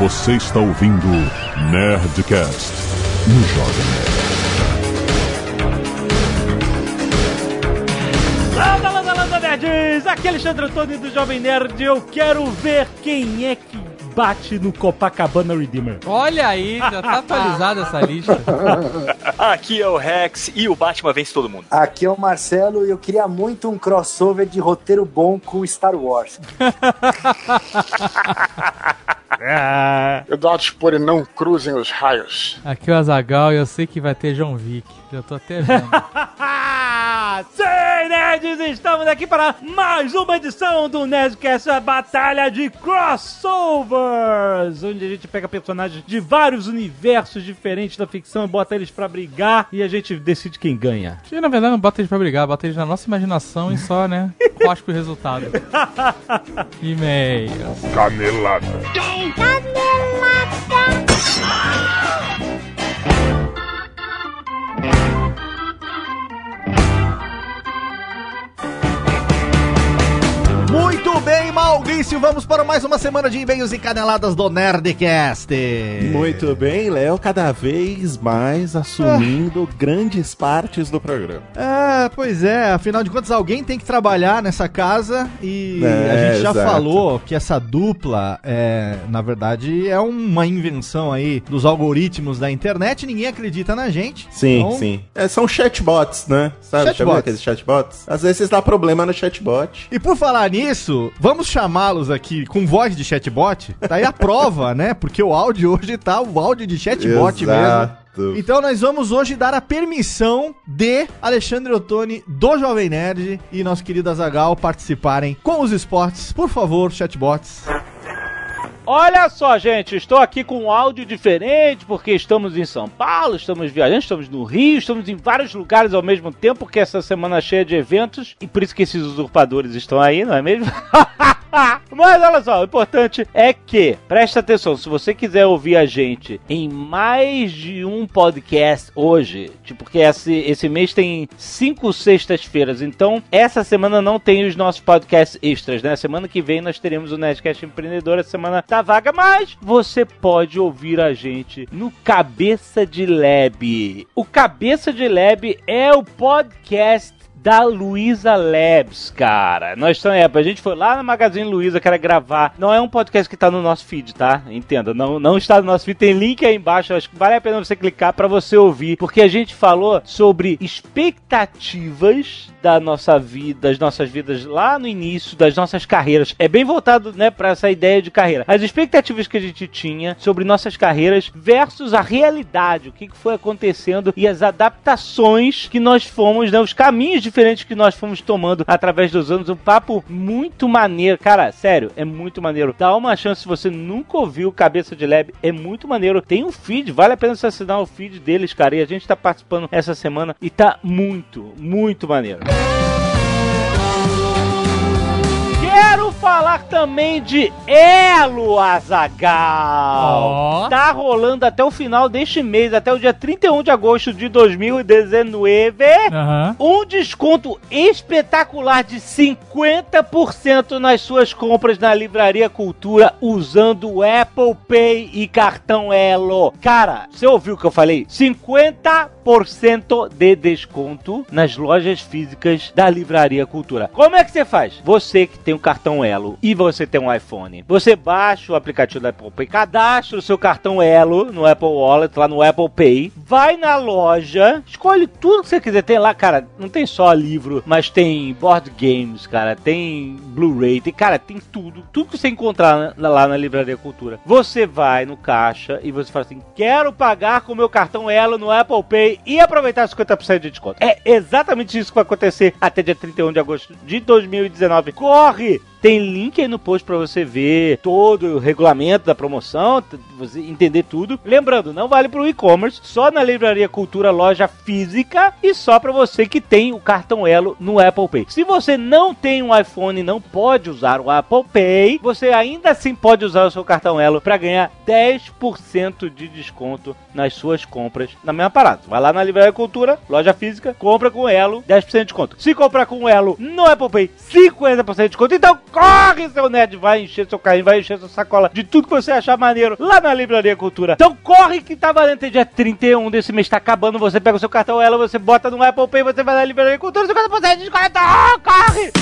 Você está ouvindo Nerdcast no Jovem Nerd. Landa, landa, landa, nerds! Aqui é Alexandre Antônio do Jovem Nerd. Eu quero ver quem é que bate no Copacabana Redeemer. Olha aí, já tá atualizada essa lista. Aqui é o Rex e o Batman vence todo mundo. Aqui é o Marcelo e eu queria muito um crossover de roteiro bom com Star Wars. Ah, Eduardo Spore, não cruzem os raios. Aqui é o Azagal e eu sei que vai ter John Wick. Já tô até vendo. Sim, nerds! Estamos aqui para mais uma edição do Nerdcast, a Batalha de Crossovers, onde a gente pega personagens de vários universos diferentes da ficção e bota eles pra brigar e a gente decide quem ganha. E na verdade não bota eles pra brigar, bota eles na nossa imaginação e só, né? Cospe o resultado. E-mail. Canelada. Dame lata. Muito bem, Maurício, vamos para mais uma semana de e-mails e caneladas do Nerdcast. Muito bem, Léo cada vez mais assumindo grandes partes do programa. Ah, pois é, afinal de contas, alguém tem que trabalhar nessa casa e É, a gente já exato. falou que essa dupla, é, na verdade, é uma invenção aí dos algoritmos da internet, ninguém acredita na gente. Sim, Então, sim. É, são chatbots, né? Sabe, Chatbots. aqueles chatbots? Às vezes dá problema no chatbot. E por falar nisso, vamos chamá-los aqui com voz de chatbot? Tá aí a prova, né? Porque o áudio hoje tá o áudio de chatbot mesmo. Exato. Então nós vamos hoje dar a permissão de Alexandre Ottoni do Jovem Nerd e nosso querido Azagal participarem com os esportes. Por favor, chatbots. Olha só, gente, estou aqui com um áudio diferente porque estamos em São Paulo, estamos viajando, estamos no Rio, estamos em vários lugares ao mesmo tempo, porque essa semana é cheia de eventos e por isso que esses usurpadores estão aí, não é mesmo? Mas olha só, o importante é que, presta atenção, se você quiser ouvir a gente em mais de um podcast hoje, tipo, porque esse, esse mês tem cinco sextas-feiras, então essa semana não tem os nossos podcasts extras, né? Semana que vem nós teremos o Nerdcast Empreendedor, a semana tá vaga, mas você pode ouvir a gente no Cabeça de Lab. O Cabeça de Lab é o podcast da Luiza Labs, cara. Nós estamos, é, a gente foi lá na Magazine Luiza, cara, gravar. Não é um podcast que tá no nosso feed, tá? Entenda, não, não está no nosso feed. Tem link aí embaixo, acho que vale a pena você clicar pra você ouvir, porque a gente falou sobre expectativas da nossa vida, das nossas vidas lá no início, das nossas carreiras. É bem voltado, né, pra essa ideia de carreira. As expectativas que a gente tinha sobre nossas carreiras versus a realidade, o que que foi acontecendo e as adaptações que nós fomos, né, os caminhos diferentes que nós fomos tomando através dos anos. Um papo muito maneiro. Cara, sério, é muito maneiro. Dá uma chance se você nunca ouviu Cabeça de Lab, é muito maneiro. Tem um feed, vale a pena você assinar o feed deles, cara. E a gente tá participando essa semana e tá muito, muito maneiro. Falar também de Elo Azagal. Ó. Tá rolando até o final deste mês, até o dia 31 de agosto de 2019. Aham. Um desconto espetacular de 50% nas suas compras na Livraria Cultura usando Apple Pay e cartão Elo. Cara, você ouviu o que eu falei? 50% de desconto nas lojas físicas da Livraria Cultura. Como é que você faz? Você que tem o cartão Elo e você tem um iPhone, você baixa o aplicativo da Apple Pay, cadastra o seu cartão Elo no Apple Wallet, lá no Apple Pay, vai na loja, escolhe tudo que você quiser. Tem lá, cara, não tem só livro, mas tem board games, cara, tem Blu-ray, tem, cara, tem tudo. Tudo que você encontrar lá na Livraria Cultura. Você vai no caixa e você fala assim: quero pagar com meu cartão Elo no Apple Pay e aproveitar 50% de desconto. É exatamente isso que vai acontecer até dia 31 de agosto de 2019. Corre! Tem link aí no post pra você ver todo o regulamento da promoção, você entender tudo. Lembrando, não vale pro e-commerce, só na Livraria Cultura loja física e só pra você que tem o cartão Elo no Apple Pay. Se você não tem um iPhone e não pode usar o Apple Pay, você ainda assim pode usar o seu cartão Elo pra ganhar 10% de desconto nas suas compras na mesma parada. Vai lá na Livraria Cultura, loja física, compra com Elo, 10% de desconto. Se comprar com Elo no Apple Pay, 50% de desconto. Então, corre, seu nerd, vai encher seu carrinho, vai encher sua sacola de tudo que você achar maneiro lá na Livraria Cultura. Então corre que tá valendo até dia 31 desse mês, tá acabando, você pega o seu cartão ela, você bota no Apple Pay, você vai na Livraria Cultura, 50% de desconto, corre!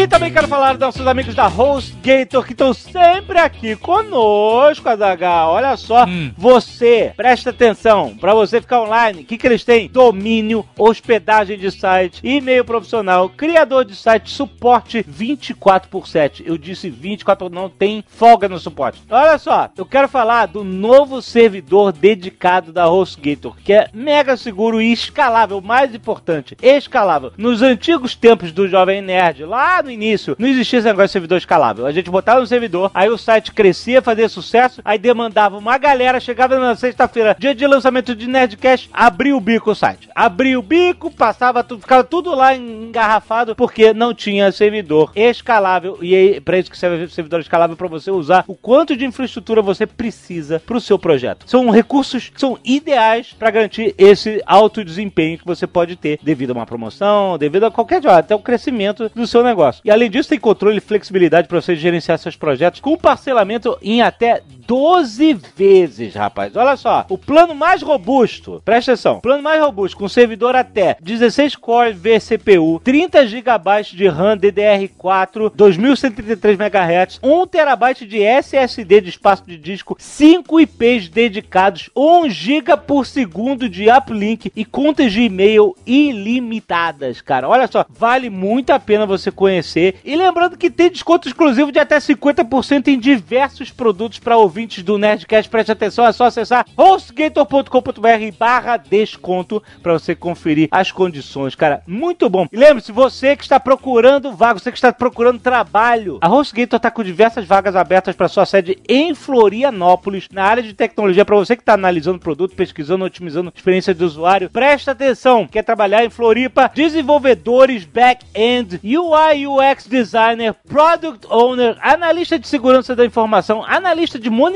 E também quero falar dos nossos amigos da HostGator que estão sempre aqui conosco, Azaghal. Olha só, Hum. você, presta atenção, para você ficar online, o que, que eles têm? Domínio, hospedagem de site, e-mail profissional, criador de site, suporte 24 por 7. Eu disse 24, não tem folga no suporte. Olha só, eu quero falar do novo servidor dedicado da HostGator, que é mega seguro e escalável, mais importante, escalável. Nos antigos tempos do Jovem Nerd, lá no início, não existia esse negócio de servidor escalável. A gente botava no servidor, aí o site crescia, fazia sucesso, aí demandava uma galera, chegava na sexta-feira, dia de lançamento de Nerdcast, abria o bico o site. Abria o bico, passava tudo, ficava tudo lá engarrafado, porque não tinha servidor escalável. E aí, pra isso que serve o servidor escalável, pra você usar o quanto de infraestrutura você precisa pro seu projeto. São recursos que são ideais para garantir esse alto desempenho que você pode ter devido a uma promoção, devido a qualquer até o crescimento do seu negócio. E além disso, tem controle e flexibilidade para você gerenciar seus projetos com parcelamento em até 12 vezes, rapaz. Olha só, o plano mais robusto, presta atenção, plano mais robusto com servidor até 16 core vCPU, 30 GB de RAM DDR4, 2133 MHz, 1 TB de SSD de espaço de disco, 5 IPs dedicados, 1 GB por segundo de uplink e contas de e-mail ilimitadas, cara. Olha só, vale muito a pena você conhecer. E lembrando que tem desconto exclusivo de até 50% em diversos produtos para ouvintes do Nerdcast. Preste atenção, é só acessar hostgator.com.br barra desconto para você conferir as condições, cara. Muito bom. E lembre-se, você que está procurando vaga, você que está procurando trabalho, a HostGator está com diversas vagas abertas para sua sede em Florianópolis, na área de tecnologia, para você que está analisando produto, pesquisando, otimizando experiência do usuário. Presta atenção, quer trabalhar em Floripa? Desenvolvedores back-end, UI UX designer, product owner, analista de segurança da informação, analista de monitoramento,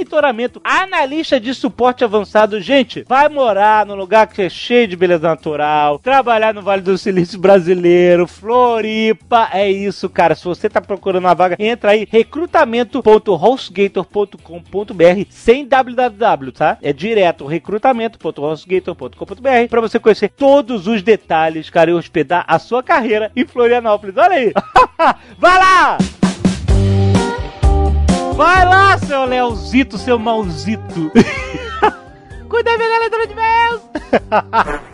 analista de suporte avançado. Gente, vai morar num lugar que é cheio de beleza natural, trabalhar no Vale do Silício brasileiro, Floripa, é isso, cara. Se você tá procurando uma vaga, entra aí recrutamento.hostgator.com.br sem www, tá? É direto recrutamento.hostgator.com.br para você conhecer todos os detalhes, cara, e hospedar a sua carreira em Florianópolis. Olha aí! Vai lá! Vai lá, seu Leozito, seu mauzito! Cuida bem da leitura de e-mails!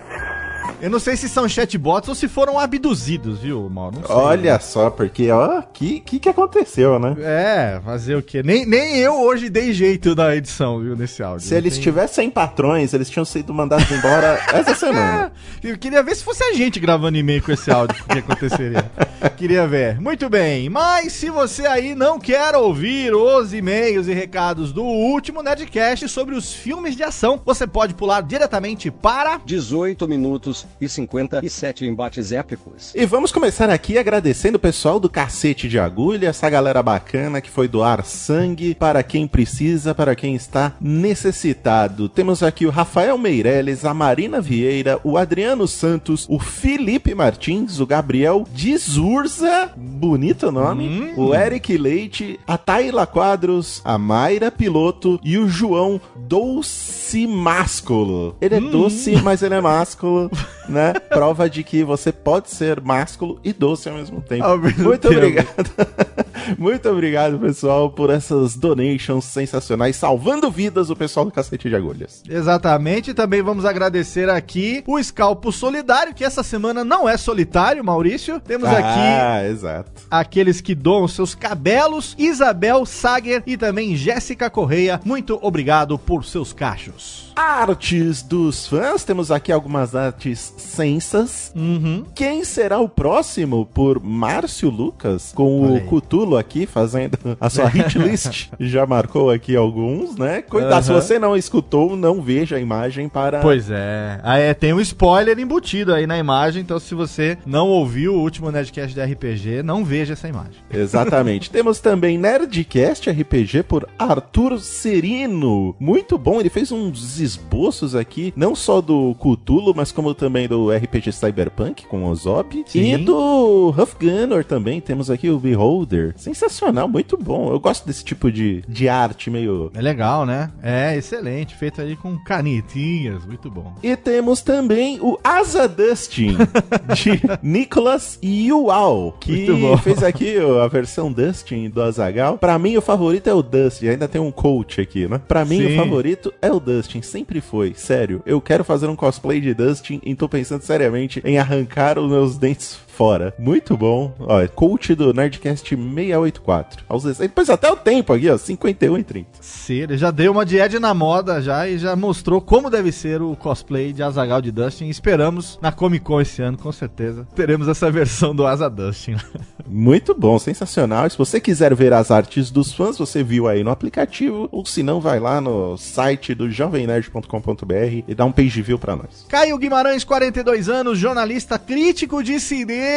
Eu não sei se são chatbots ou se foram abduzidos, viu, Mauro? Não sei. Olha só, porque, ó, que que, que aconteceu, né? É, fazer o quê? Nem, nem eu hoje dei jeito da edição, viu, nesse áudio. Se eles Tem- tivessem patrões, eles tinham sido mandados embora essa semana. Eu queria ver se fosse a gente gravando e-mail com esse áudio, o que aconteceria. queria ver. Muito bem, mas se você aí não quer ouvir os e-mails e recados do último Nerdcast sobre os filmes de ação, você pode pular diretamente para 18 minutos e 57 embates épicos. E vamos começar aqui agradecendo o pessoal do Cacete de Agulha, essa galera bacana que foi doar sangue para quem precisa, para quem está necessitado. Temos aqui o Rafael Meirelles, a Marina Vieira, o Adriano Santos, o Felipe Martins, o Gabriel Dizurza, bonito nome, o Eric Leite, a Taila Quadros, a Mayra Piloto e o João Doce Másculo. Ele é doce, mas ele é másculo, né? Prova de que você pode ser másculo e doce ao mesmo tempo. Ao mesmo Muito tempo. obrigado. Muito obrigado, pessoal, por essas donations sensacionais, salvando vidas o pessoal do Cacete de Agulhas. Exatamente, também vamos agradecer aqui o Scalpo Solidário, que essa semana não é solitário, Maurício. Temos aqui Ah, exato. aqueles que doam seus cabelos, Isabel Sager e também Jéssica Correia. Muito obrigado por seus cachos. Artes dos fãs, temos aqui algumas artes sensas. Uhum. Quem será o próximo? Por Márcio Lucas, com Olha o aí. Cutulo aqui, fazendo a sua hit list. Já marcou aqui alguns, né? Cuidado, se Aham. você não escutou, não veja a imagem para. Pois é. Ah, é. Tem um spoiler embutido aí na imagem, então se você não ouviu o último Nerdcast de RPG, não veja essa imagem. Exatamente. Temos também Nerdcast RPG por Arthur Serino. Muito bom, ele fez uns esboços aqui, não só do Cthulhu, mas como também do RPG Cyberpunk com o Zop. E do Huff Gunner também, temos aqui o Beholder. Sensacional, muito bom. Eu gosto desse tipo de, de arte meio... É legal, né? É, excelente. Feito aí com canetinhas, muito bom. E temos também o Asa Dustin, de Nicholas Yual, que Muito bom. fez aqui a versão Dustin do Azagal. Pra mim, o favorito é o Dustin. Ainda tem um coach aqui, né? Pra mim, Sim. o favorito é o Dustin. Sempre foi. Sério. Eu quero fazer um cosplay de Dustin e tô pensando seriamente em arrancar os meus dentes fora. Muito bom. Ó, é coach do Nerdcast 684. Aos 16. Depois até o tempo aqui, ó. 51 e 30. Sim, ele já deu uma Ed na moda já e já mostrou como deve ser o cosplay de Azagal de Dustin. Esperamos na Comic Con esse ano, com certeza. Teremos essa versão do Asa Dustin. Muito bom, sensacional. E se você quiser ver as artes dos fãs, você viu aí no aplicativo, ou se não, vai lá no site do jovemnerd.com.br e dá um page view pra nós. Caio Guimarães, 42 anos, jornalista crítico de cinema.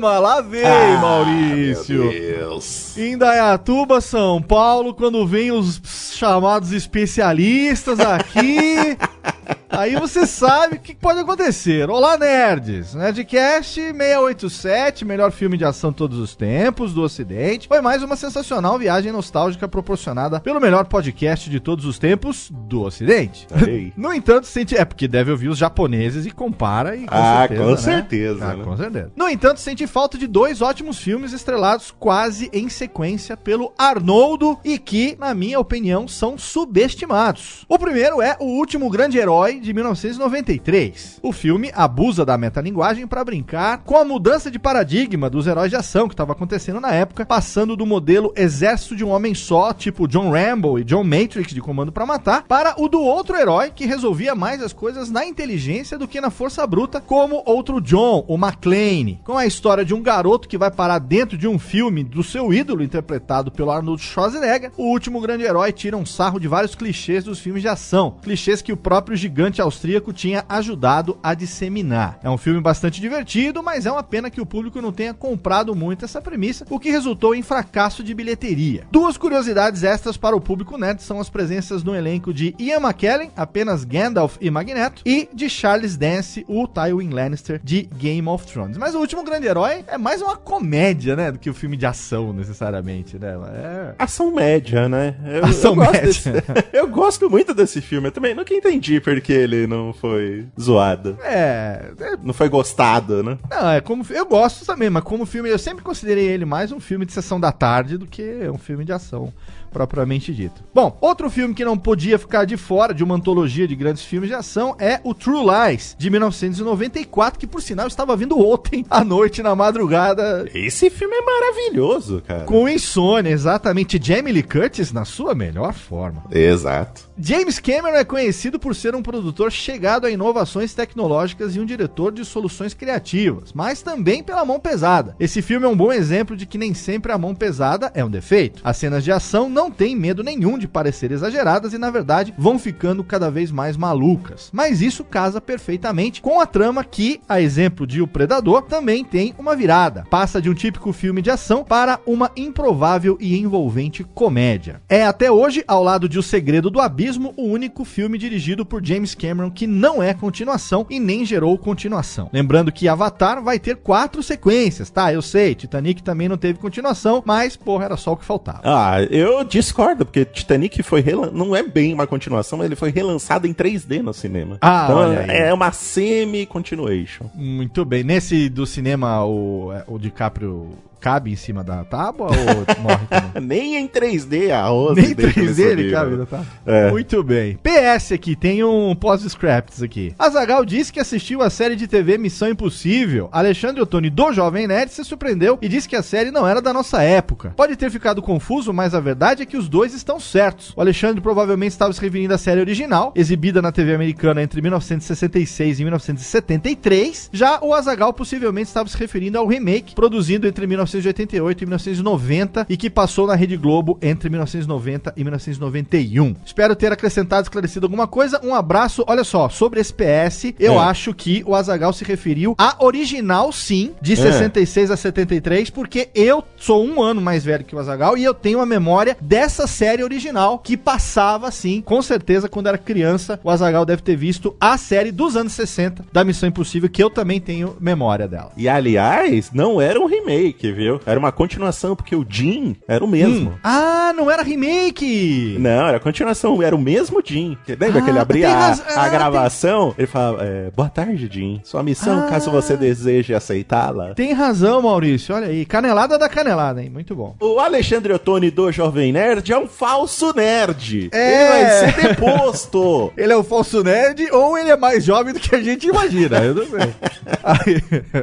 Lá vem, Ah, Maurício. Deus. Em Dayatuba, São Paulo, quando vem os chamados especialistas aqui, aí você sabe o que pode acontecer. Olá, nerds! Nerdcast 687, melhor filme de ação de todos os tempos do Ocidente. Foi mais uma sensacional viagem nostálgica proporcionada pelo melhor podcast de todos os tempos do Ocidente. No entanto, sente... é porque deve ouvir os japoneses e compara e com Ah, certeza, com né? certeza, Ah, né? com certeza. No entanto, sente falta de dois ótimos filmes estrelados quase em sequência pelo Arnoldo e que, na minha opinião, são subestimados. O primeiro é O Último Grande Herói de 1993. O filme abusa da metalinguagem para brincar com a mudança de paradigma dos heróis de ação que estava acontecendo na época, passando do modelo exército de um homem só, tipo John Rambo e John Matrix de Comando para Matar, para o do outro herói que resolvia mais as coisas na inteligência do que na força bruta, como outro John, o McClane, com a história de um garoto que vai parar dentro de um filme do seu ídolo, interpretado pelo Arnold Schwarzenegger. O último grande herói tira um sarro de vários clichês dos filmes de ação, clichês que o próprio gigante austríaco tinha ajudado a disseminar. É um filme bastante divertido, mas é uma pena que o público não tenha comprado muito essa premissa, o que resultou em fracasso de bilheteria. Duas curiosidades extras para o público nerd são as presenças no elenco de Ian McKellen, apenas Gandalf e Magneto, e de Charles Dance, o Tywin Lannister de Game of Thrones. Mas o último grande herói é mais uma comédia, né, do que o filme de ação, necessariamente, né? É... Ação média, né? Eu, Ação eu média. desse- eu gosto muito desse filme. Eu também nunca entendi porque ele não foi zoado. É, é Não foi gostado, né? Não, é como. Eu gosto também, mas como filme, eu sempre considerei ele mais um filme de sessão da tarde do que um filme de ação, propriamente dito. Bom, outro filme que não podia ficar de fora de uma antologia de grandes filmes de ação é o True Lies, de 1994, que por sinal estava vindo ontem à noite, na madrugada. Esse filme é maravilhoso, cara. Com insônia, exatamente. Jamie Lee Curtis na sua melhor forma. Exato. James Cameron é conhecido por ser um produtor chegado a inovações tecnológicas e um diretor de soluções criativas, mas também pela mão pesada. Esse filme é um bom exemplo de que nem sempre a mão pesada é um defeito. As cenas de ação não têm medo nenhum de parecer exageradas e, na verdade, vão ficando cada vez mais malucas. Mas isso casa perfeitamente com a trama que, a exemplo de O Predador, também tem uma virada. Passa de um típico filme de ação para uma improvável e envolvente comédia. É até hoje, ao lado de O Segredo do Abismo, o único filme dirigido por James Cameron que não é continuação e nem gerou continuação. Lembrando que Avatar vai ter quatro sequências, tá? Eu sei, Titanic também não teve continuação, mas, porra, era só o que faltava. Ah, eu discordo, porque Titanic foi relan... não é bem uma continuação, mas ele foi relançado em 3D no cinema. Ah, então aí. é uma semi-continuation. Muito bem. Nesse do cinema, o, é, o DiCaprio cabe em cima da tábua ou morre também? Nem em 3D a Rose Nem deixa 3D ele cabe na tábua. É. Muito bem. PS aqui, tem um pós-scripts aqui. Azagal disse que assistiu a série de TV Missão Impossível. Alexandre Ottoni, do Jovem Nerd, se surpreendeu e disse que a série não era da nossa época. Pode ter ficado confuso, mas a verdade é que os dois estão certos. O Alexandre provavelmente estava se referindo à série original, exibida na TV americana entre 1966 e 1973. Já o Azagal possivelmente estava se referindo ao remake, produzido entre 1988 e 1990 e que passou na Rede Globo entre 1990 e 1991. Espero ter acrescentado, esclarecido alguma coisa. Um abraço. Olha só, sobre esse PS, eu É. acho que o Azagal se referiu à original, sim, de 66 a 73, porque eu sou um ano mais velho que o Azagal e eu tenho a memória dessa série original que passava, sim, com certeza, quando era criança. O Azagal deve ter visto a série dos anos 60 da Missão Impossível, que eu também tenho memória dela. E aliás, não era um remake, viu? Era uma continuação, porque o Jim era o mesmo. Ah, não era remake! Não, era continuação, era o mesmo Jim. Lembra Ah, que ele abria tem a, a ah, gravação? Ele falava, é, boa tarde, Jim. Sua missão, Ah. caso você deseje aceitá-la. Tem razão, Maurício. Olha aí. Canelada da canelada, hein? Muito bom. O Alexandre Ottoni do Jovem Nerd é um falso nerd. É. Ele vai ser deposto. Ele é o falso nerd ou ele é mais jovem do que a gente imagina? Eu não sei.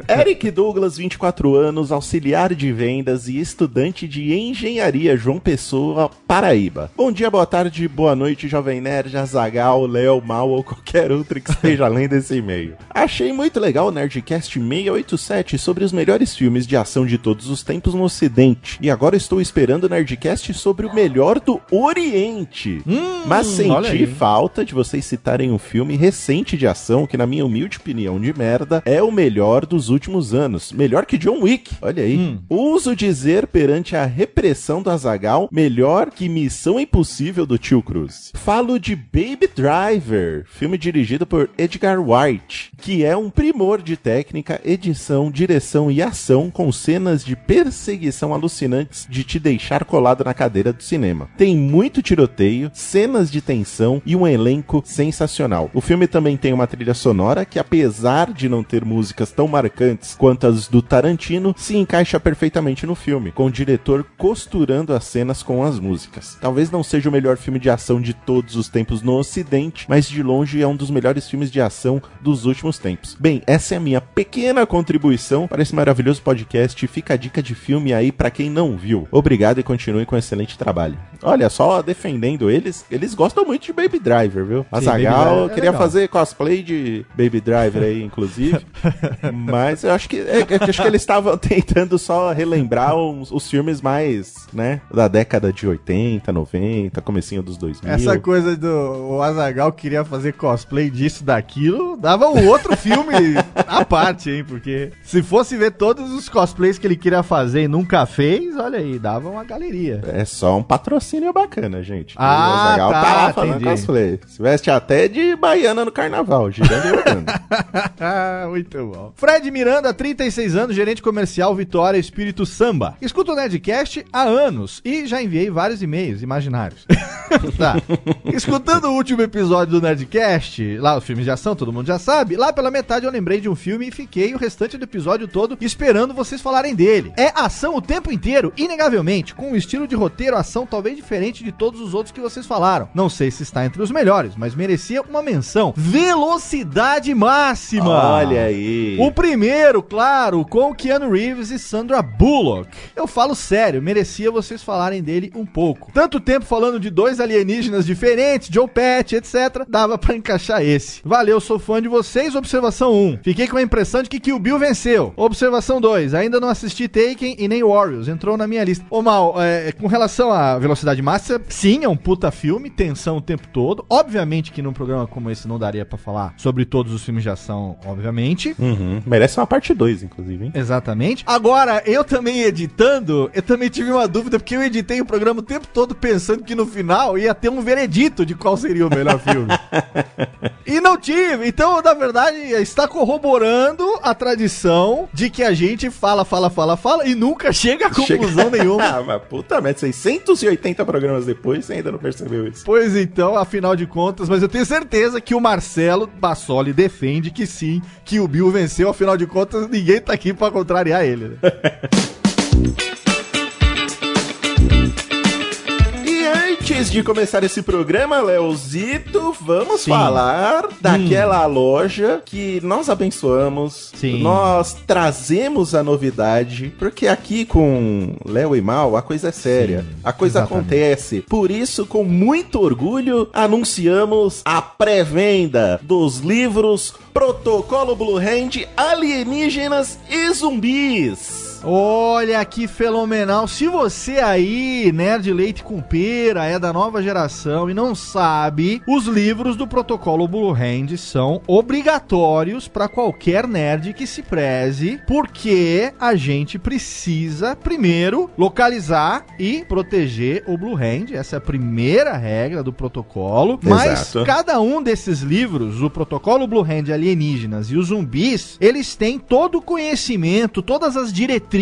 Eric Douglas, 24 anos, auxiliar de vendas e estudante de engenharia, João Pessoa, Paraíba. Bom dia, boa tarde, boa noite, Jovem Nerd, Azagal, Léo, Mal ou qualquer outro que esteja além desse e-mail. Achei muito legal o Nerdcast 687 sobre os melhores filmes de ação de todos os tempos no Ocidente. E agora estou esperando o Nerdcast sobre o melhor do Oriente. Mas Hum, olha senti falta de vocês citarem um filme recente de ação que, na minha humilde opinião de merda, é o melhor dos últimos anos. Melhor que John Wick. Olha aí. Hum. Uso dizer perante a repressão do Azagal, melhor que Missão Impossível do Tio Cruz. Falo de Baby Driver, filme dirigido por Edgar Wright, que é um primor de técnica, edição, direção e ação com cenas de perseguição alucinantes de te deixar colado na cadeira do cinema. Tem muito tiroteio, cenas de tensão e um elenco sensacional. O filme também tem uma trilha sonora que, apesar de não ter músicas tão marcantes quanto as do Tarantino, se encaixa perfeitamente no filme, com o diretor costurando as cenas com as músicas. Talvez não seja o melhor filme de ação de todos os tempos no Ocidente, mas de longe é um dos melhores filmes de ação dos últimos tempos. Bem, essa é a minha pequena contribuição para esse maravilhoso podcast. Fica a dica de filme aí para quem não viu. Obrigado e continue com um excelente trabalho. Olha, só defendendo eles, eles gostam muito de Baby Driver, viu? Driver Azagal é queria legal. fazer cosplay de Baby Driver aí, inclusive. Mas eu acho que é, eu acho que eles estavam tentando só relembrar uns- os filmes mais, né, da década de 80, 90, comecinho dos 2000. Essa coisa do o Azagal queria fazer cosplay disso, daquilo, dava um outro filme à parte, hein? Porque se fosse ver todos os cosplays que ele queria fazer e nunca fez, olha aí, dava uma galeria. É só um patrocínio bacana, gente. Ah, o Azaghal tá, lá entendi. cosplay. Se veste até de baiana no carnaval, girando e rodando. Muito bom. Fred Miranda, 36 anos, gerente comercial Vitória Espírito Samba. Escuto o Nerdcast há anos e já enviei vários e-mails imaginários. tá. Escutando o último episódio do Nerdcast, lá os filmes de ação, todo mundo já sabe, lá pela metade eu lembrei de um filme e fiquei o restante do episódio todo esperando vocês falarem dele. É ação o tempo inteiro, inegavelmente, com um estilo de roteiro ação talvez diferente de todos os outros que vocês falaram. Não sei se está entre os melhores, mas merecia uma menção. Velocidade máxima! Olha aí. O primeiro, claro, com Keanu Reeves e Sandra Bullock. Eu falo sério, merecia vocês falarem dele um pouco. Tanto tempo falando de dois alienígenas diferentes, Joe Pet, etc. Dava pra encaixar esse. Valeu, sou fã de vocês. Observação 1. Fiquei com a impressão de que Kill Bill venceu. Observação 2. Ainda não assisti Taken e nem Warriors. Entrou na minha lista. Ô, Mal, é, com relação à velocidade máxima, sim, é um puta filme, tensão o tempo todo. Obviamente que num programa como esse não daria pra falar sobre todos os filmes de ação, obviamente. Uhum. Merece uma parte 2, inclusive, hein? Exatamente. Agora, eu também editando, eu também tive uma dúvida, porque eu editei o programa o tempo todo pensando que no final ia ter um veredito de qual seria o melhor filme. e não tive. Então, na verdade, está corroborando a tradição de que a gente fala, fala, fala, fala e nunca chega a conclusão nenhuma. ah, mas puta merda, 680 programas depois você ainda não percebeu isso. Pois então, afinal de contas, mas eu tenho certeza que o Marcelo Bassoli defende que sim, que o Bill venceu, afinal de contas, ninguém tá aqui pra contrariar ele. né? antes de começar esse programa, Leozito, vamos Sim. falar daquela loja que nós abençoamos, Sim. nós trazemos a novidade, porque aqui com Léo e Mal a coisa é séria, Sim, a coisa exatamente. acontece. Por isso, com muito orgulho, anunciamos a pré-venda dos livros Protocolo Blue Hand, Alienígenas e Zumbis. Olha que fenomenal. Se você aí, nerd leite com pera, é da nova geração e não sabe, os livros do protocolo Blue Hand são obrigatórios para qualquer nerd que se preze, porque a gente precisa primeiro localizar e proteger o Blue Hand. Essa é a primeira regra do protocolo. Mas Exato. cada um desses livros, o protocolo Blue Hand alienígenas e os zumbis, eles têm todo o conhecimento, todas as diretrizes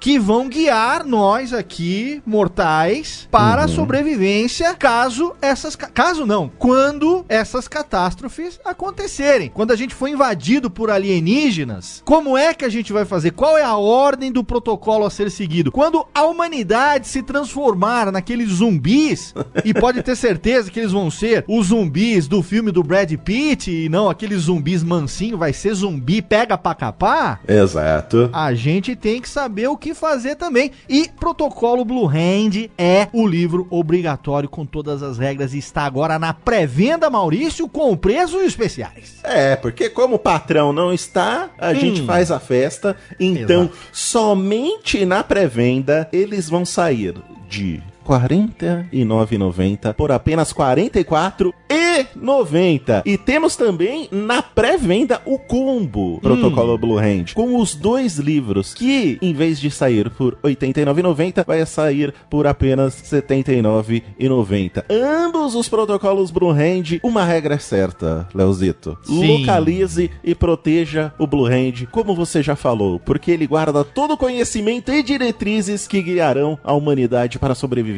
que vão guiar nós aqui, mortais, para a sobrevivência caso essas. ca- Caso não, quando essas catástrofes acontecerem. Quando a gente for invadido por alienígenas, como é que a gente vai fazer? Qual é a ordem do protocolo a ser seguido? Quando a humanidade se transformar naqueles zumbis, e pode ter certeza que eles vão ser os zumbis do filme do Brad Pitt, e não aqueles zumbis mansinho, vai ser zumbi pega pra capar, Exato. a gente tem que saber o que fazer também. E Protocolo Blue Hand é o livro obrigatório com todas as regras e está agora na pré-venda, Maurício, com preços especiais. É, porque como o patrão não está, a Hum. gente faz a festa. Então, Exato. somente na pré-venda eles vão sair de 49,90 por apenas R$ 44,90. E temos também na pré-venda o combo Protocolo Blue Hand com os dois livros que em vez de sair por R$ 89,90 vai sair por apenas R$ 79,90. Ambos os protocolos Blue Hand, uma regra é certa, Leozito. Sim. Localize e proteja o Blue Hand, como você já falou, porque ele guarda todo o conhecimento e diretrizes que guiarão a humanidade para sobreviver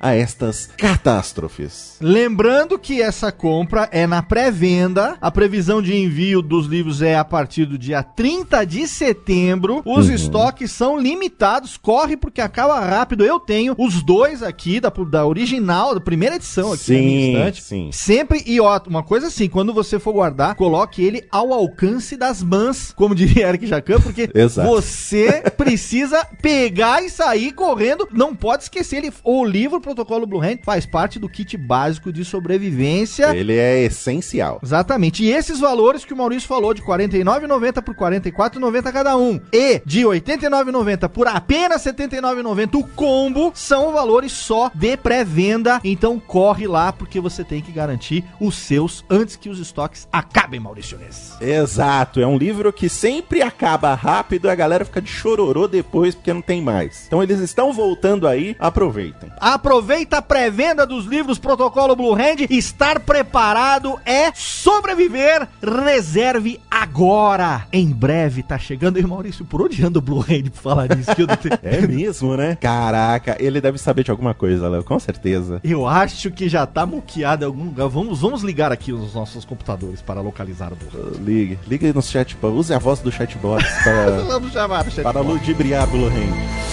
a estas catástrofes. Lembrando que essa compra é na pré-venda, a previsão de envio dos livros é a partir do dia 30 de setembro. Os estoques são limitados, corre porque acaba rápido. Eu tenho os dois aqui da, da original, da primeira edição aqui na minha Sim, estante. sim. Sempre, e ó, uma coisa assim, quando você for guardar, coloque ele ao alcance das mãos, como diria Eric Jacan, porque você precisa pegar e sair correndo. Não pode esquecer, ele, o livro Protocolo Blue Hand faz parte do kit básico de sobrevivência. Ele é essencial. Exatamente. E esses valores que o Maurício falou, de R$ 49,90 por R$ 44,90 cada um, e de R$ 89,90 por apenas R$ 79,90 o combo, são valores só de pré-venda. Então corre lá, porque você tem que garantir os seus antes que os estoques acabem, Maurício Nunes. Exato, é um livro que sempre acaba rápido e a galera fica de chororô depois porque não tem mais. Então eles estão voltando aí, aproveitem. Aproveita a pré-venda dos livros Protocolo Blue Hand. Estar preparado é sobreviver. Reserve agora. Em breve tá chegando. E Maurício, por onde anda o Blue Hand pra falar disso? É mesmo, né? Caraca, ele deve saber de alguma coisa, Léo, com certeza. eu acho que já tá muqueado em algum lugar. Vamos, vamos ligar aqui os nossos computadores para localizar o Blue Hand. Ligue, ligue no chat, use a voz do chatbot para, Vamos chamar o chat. para ludibriar Blue Hand.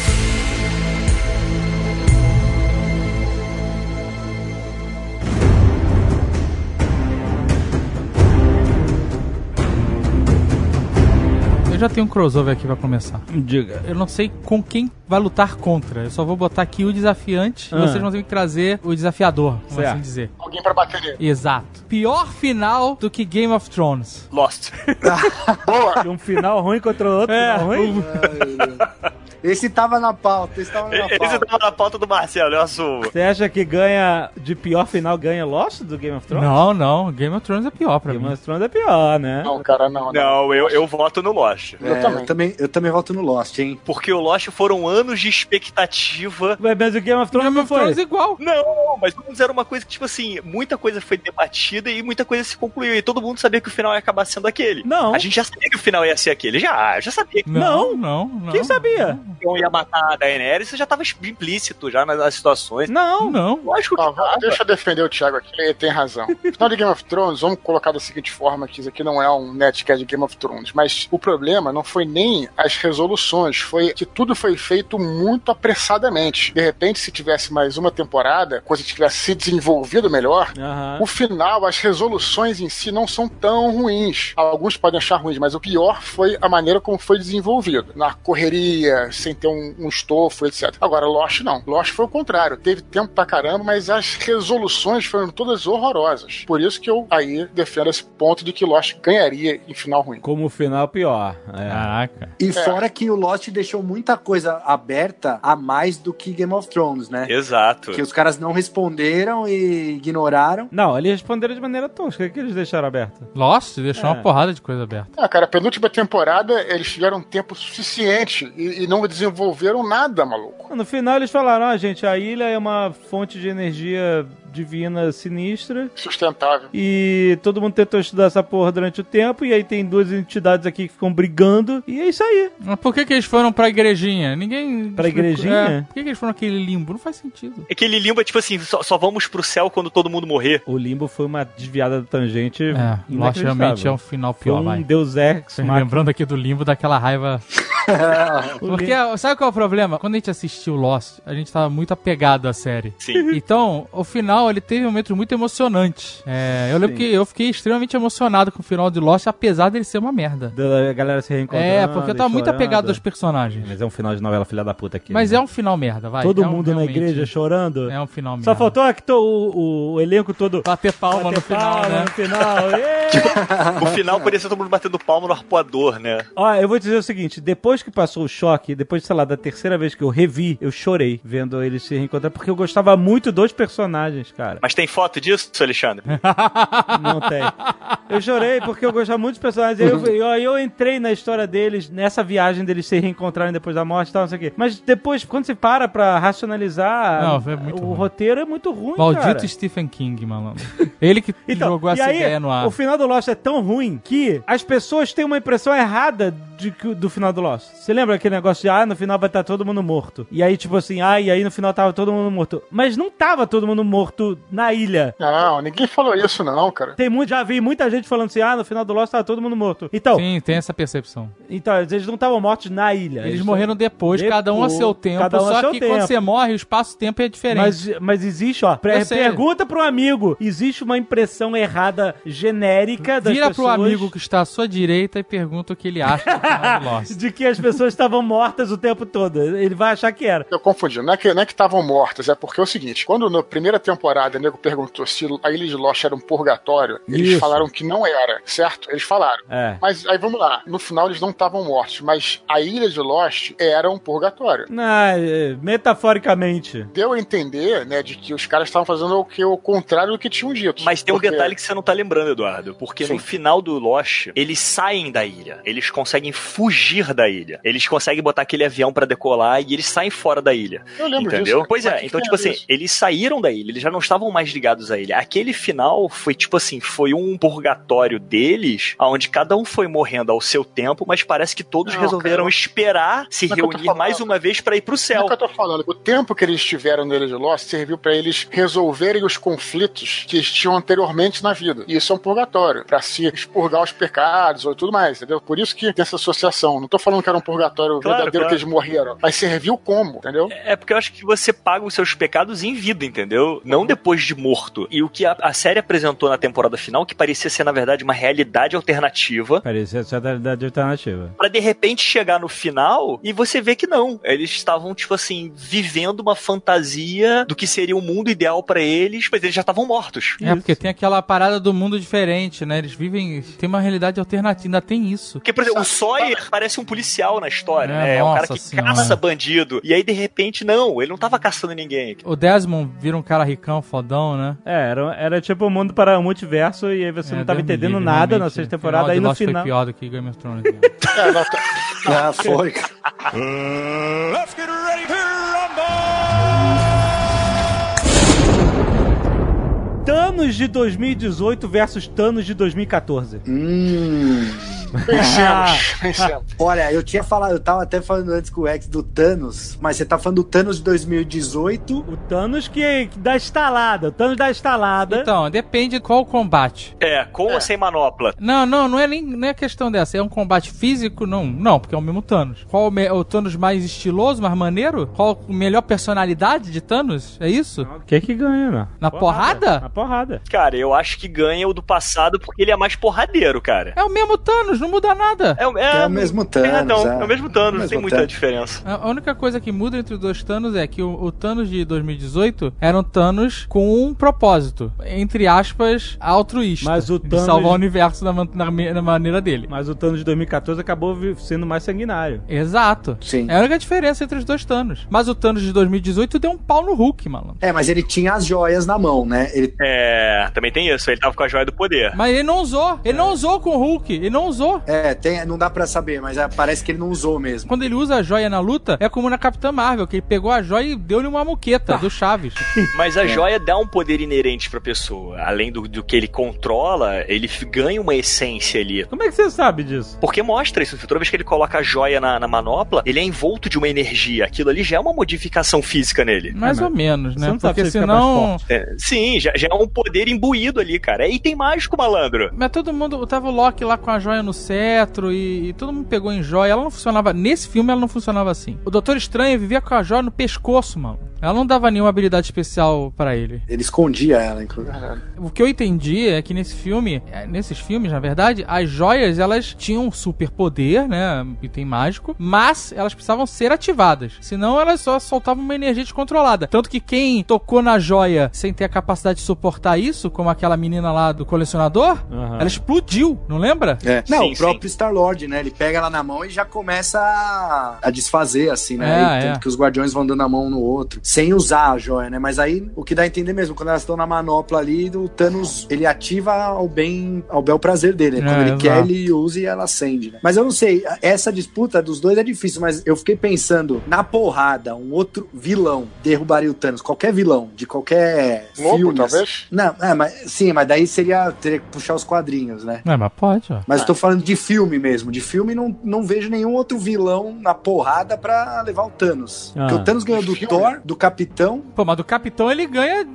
Já tenho um crossover aqui pra começar. Diga. Eu não sei com quem vai lutar contra. Eu só vou botar aqui o desafiante Ah. e vocês vão ter que trazer o desafiador, vamos Certo. assim dizer. Alguém pra bater nele. Exato. Pior final do que Game of Thrones. Lost. Boa! Um final ruim contra o outro É, final ruim? Esse tava na pauta, esse tava na Esse pauta. tava na pauta do Marcelo, eu assumo. Você acha que ganha de pior final ganha Lost do Game of Thrones? Não, não. Game of Thrones é pior pra Game mim. of Thrones é pior, né? Não, cara, não. não. Não, eu, eu voto no Lost. É, Eu também. Eu também, eu também voto no Lost, hein? Porque o Lost foram anos de expectativa. Mas mas o Game of Thrones Game não of Thrones é foi. igual. Não, mas vamos era uma coisa que, tipo assim, muita coisa foi debatida e muita coisa se concluiu. E todo mundo sabia que o final ia acabar sendo aquele. Não. A gente já sabia que o final ia ser aquele. Já, já sabia que Não, não, não. Quem sabia? O ia matar a Daenerys, isso já tava implícito já nas, nas situações. Não. Não. Lógico que tava. deixa eu defender o Thiago aqui, ele tem razão. Final de Game of Thrones, vamos colocar da seguinte forma, que isso aqui não é um netcast de Game of Thrones, mas o problema não foi nem as resoluções, foi que tudo foi feito muito apressadamente. De repente, se tivesse mais uma temporada, coisa tivesse se desenvolvido melhor, Aham. o final, as resoluções em si não são tão ruins. Alguns podem achar ruins, mas o pior foi a maneira como foi desenvolvido. Na correria, sem ter um, um estofo, etc. Agora, Lost não. Lost foi o contrário. Teve tempo pra caramba, mas as resoluções foram todas horrorosas. Por isso que eu aí defendo esse ponto de que Lost ganharia em final ruim. Como o final pior. É. Caraca. E fora que o Lost deixou muita coisa aberta a mais do que Game of Thrones, né? Exato. Que os caras não responderam e ignoraram. Não, eles responderam de maneira tosca. O que eles deixaram aberto? Lost deixou É. uma porrada de coisa aberta. Ah, cara, a penúltima temporada eles tiveram tempo suficiente e, e não desenvolveram nada, maluco. No final eles falaram, ah, gente, a ilha é uma fonte de energia divina sinistra. Sustentável. E todo mundo tentou estudar essa porra durante o tempo. E aí tem duas entidades aqui que ficam brigando. E é isso aí. Mas por que, que eles foram pra igrejinha? Ninguém. Pra igrejinha? É. Por que, que eles foram naquele limbo? Não faz sentido. Aquele limbo é tipo assim, só, só vamos pro céu quando todo mundo morrer. O limbo foi uma desviada da tangente. É, Lost realmente é um final Foi pior, um vai. Deus Ex. machina. Lembrando aqui do limbo daquela raiva. Porque, sabe qual é o problema? Quando a gente assistiu Lost, a gente tava muito apegado à série. Sim. Então, o final, ele teve momentos muito emocionantes. É, eu lembro que eu fiquei extremamente emocionado com o final de Lost, apesar dele ser uma merda. Da galera se reencontrando. É, porque eu tava muito apegado aos personagens. Mas é um final de novela filha da puta aqui. Mas né? é um final merda, vai. Todo É um- mundo na igreja chorando. É um final merda. Só faltou aqui to- o, o, o elenco todo. Bater palma bater no final, palma né? no final. Ê! O final poderia ser todo mundo batendo palmo no arpoador, né? Ó, eu vou dizer o seguinte: depois que passou o choque, depois, sei lá, da terceira vez que eu revi, eu chorei vendo eles se reencontrar, porque eu gostava muito dos personagens, cara. Mas tem foto disso, Alexandre? Não tem. Eu chorei porque eu gostava muito dos personagens. Aí eu, eu, eu entrei na história deles, nessa viagem deles se reencontrarem depois da morte e tal, não sei o quê. Mas depois, quando você para pra racionalizar, Não, é muito o ruim. roteiro é muito ruim, Maldito cara. Stephen King, malandro. Ele que Então, jogou essa aí, ideia no ar. O final do Lost é tão ruim que as pessoas têm uma impressão errada de do final do Lost. Você lembra aquele negócio de, ah, no final vai estar todo mundo morto. E aí, tipo assim, ah, e aí no final tava todo mundo morto. Mas não tava todo mundo morto na ilha. Não, ninguém falou isso não, cara. Tem muito, já vi muita gente falando assim, ah, no final do Lost tava todo mundo morto. Então, Sim, tem essa percepção. então eles não estavam mortos na ilha. Eles morreram depois, Depois, cada um a seu tempo. cada um a só seu que tempo. quando você morre, o espaço-tempo é diferente. Mas, mas existe, ó. pre- Eu sei. pergunta pro amigo. Existe uma impressão errada genérica das Vira pessoas. pro amigo que está à sua direita e pergunta o que ele acha do final do Lost. de que as pessoas estavam mortas o tempo todo. Ele vai achar que era. Eu confundi. Não é que não é que estavam mortas, é porque é o seguinte: quando na primeira temporada o nego perguntou se a Ilha de Lost era um purgatório, eles Isso. falaram que não era, certo? Eles falaram. É. Mas aí vamos lá. No final eles não estavam mortos, mas a Ilha de Lost era um purgatório. Na, é, metaforicamente. Deu a entender, né, de que os caras estavam fazendo o que o contrário do que tinham dito. Mas tem um Porque- detalhe que você não tá lembrando, Eduardo. Porque Sim. no final do Lost, eles saem da ilha. Eles conseguem fugir da ilha. Eles conseguem botar aquele avião pra decolar e eles saem fora da ilha. Eu lembro Entendeu? disso. Pois é, então, tipo assim, isso? eles saíram da ilha, eles já não estavam mais ligados à ilha. Aquele final foi, tipo assim, foi um purgatório deles, onde cada um foi morrendo ao seu tempo, mas parece que todos Não, resolveram cara, esperar se não é reunir falando. mais uma vez pra ir pro É céu. o que eu tô falando. O tempo que eles tiveram nele de Lost serviu pra eles resolverem os conflitos que eles tinham anteriormente na vida. E isso é um purgatório, pra se expurgar os pecados ou tudo mais, entendeu? Por isso que tem essa associação. Não tô falando que era um purgatório Claro, verdadeiro claro. que eles morreram, mas serviu como, entendeu? É porque eu acho que você paga os seus pecados em vida, entendeu? Não depois de morto. E o que a, a série apresentou na temporada final, que parecia ser, na verdade, uma realidade alternativa, Parecia ser a realidade alternativa. Pra de repente chegar no final e você vê que não. Eles estavam, tipo assim, vivendo uma fantasia do que seria o mundo ideal pra eles, mas eles já estavam mortos. É, porque tem aquela parada do mundo diferente, né? Eles vivem. Tem uma realidade alternativa, ainda tem isso. Porque, por exemplo, o Sawyer parece um policial na história, É, né? É um cara que senhora. caça bandido. E aí, de repente, não, ele não tava caçando ninguém. O Desmond vira um cara ricão, fodão, né? É, era, era tipo o mundo para o multiverso e aí você É, não tava Deus entendendo livre, nada na realmente, sexta temporada. Aí no Lost final. foi pior do que Game of Thrones. Já foi. Let's get ready to rumble! Thanos de 2018 versus Thanos de 2014. Hum. Vencemos, vencemos. Olha, eu tinha falado, eu tava até falando antes com o X do Thanos, mas você tá falando do Thanos de 2018. O Thanos que, que dá estalada. O Thanos dá estalada. Então, depende de qual o combate. É, com ou sem manopla? Não, não, não é nem não é questão dessa. É um combate físico? Não, não, porque é o mesmo Thanos. Qual o, o Thanos mais estiloso, mais maneiro? Qual a melhor personalidade de Thanos? É isso? O que que ganha, né? Na porrada? Na porrada. Cara, eu acho que ganha o do passado porque ele é mais porradeiro, cara. É o mesmo Thanos, não muda nada. É, É o mesmo Thanos, Perdão, é. é o mesmo Thanos, É não tem muita Thanos. diferença. A única coisa que muda entre os dois Thanos é que o, o Thanos de 2018 era um Thanos com um propósito, entre aspas, altruísta. Mas o de Thanos- salvar o universo na, me- na maneira dele. Mas o Thanos de 2014 acabou sendo mais sanguinário. Exato. Sim. É a única diferença entre os dois Thanos. Mas o Thanos de 2018 deu um pau no Hulk, malandro. É, mas ele tinha as joias na mão, né? Ele É, também tem isso, ele tava com a joia do poder. Mas ele não usou. Ele não usou com o Hulk. Ele não usou. É, tem, não dá pra saber, mas é, parece que ele não usou mesmo. Quando ele usa a joia na luta, é como na Capitã Marvel, que ele pegou a joia e deu-lhe uma muqueta do Chaves. Mas a joia dá um poder inerente pra pessoa. Além do, do que ele controla, ele ganha uma essência ali. Como é que você sabe disso? Porque mostra isso. Toda vez que ele coloca a joia na, na manopla, ele é envolto de uma energia. Aquilo ali já é uma modificação física nele. Mais mas ou menos, você né? não sabe Porque senão. É, sim, já, já é um poder imbuído ali, cara. É item mágico, malandro. Mas todo mundo. Tava o Loki lá com a joia no cetro e, e todo mundo pegou em joia. Ela não funcionava. Nesse filme ela não funcionava assim. O Doutor Estranho vivia com a joia no pescoço, mano. Ela não dava nenhuma habilidade especial pra ele. Ele escondia ela, inclusive. O que eu entendi é que nesse filme, é, nesses filmes, na verdade, as joias elas tinham um superpoder, né? Item mágico, mas elas precisavam ser ativadas. Senão elas só soltavam uma energia descontrolada. Tanto que quem tocou na joia sem ter a capacidade de suportar isso, como aquela menina lá do colecionador, Aham. ela explodiu, não lembra? É. Não, Sim, o próprio Star-Lord, né? Ele pega ela na mão e já começa a, a desfazer, assim, né? É, E tanto é. que os guardiões vão dando a mão um no outro, sem usar a joia, né? Mas aí, o que dá a entender mesmo, quando elas estão na manopla ali, o Thanos, ele ativa ao bem, ao bel prazer dele, né? Quando É, ele quer, exato. ele usa e ela acende, né? Mas eu não sei, essa disputa dos dois é difícil, mas eu fiquei pensando, na porrada, um outro vilão derrubaria o Thanos, qualquer vilão, de qualquer Lobo, filme. talvez? Não, é, mas, sim, mas daí seria, teria que puxar os quadrinhos, né? É, mas pode, ó. Mas eu tô falando de filme mesmo. De filme, não, não vejo nenhum outro vilão na porrada pra levar o Thanos. Ah. Porque o Thanos ganhou do? Thor, do Capitão. Pô, mas do Capitão ele ganha,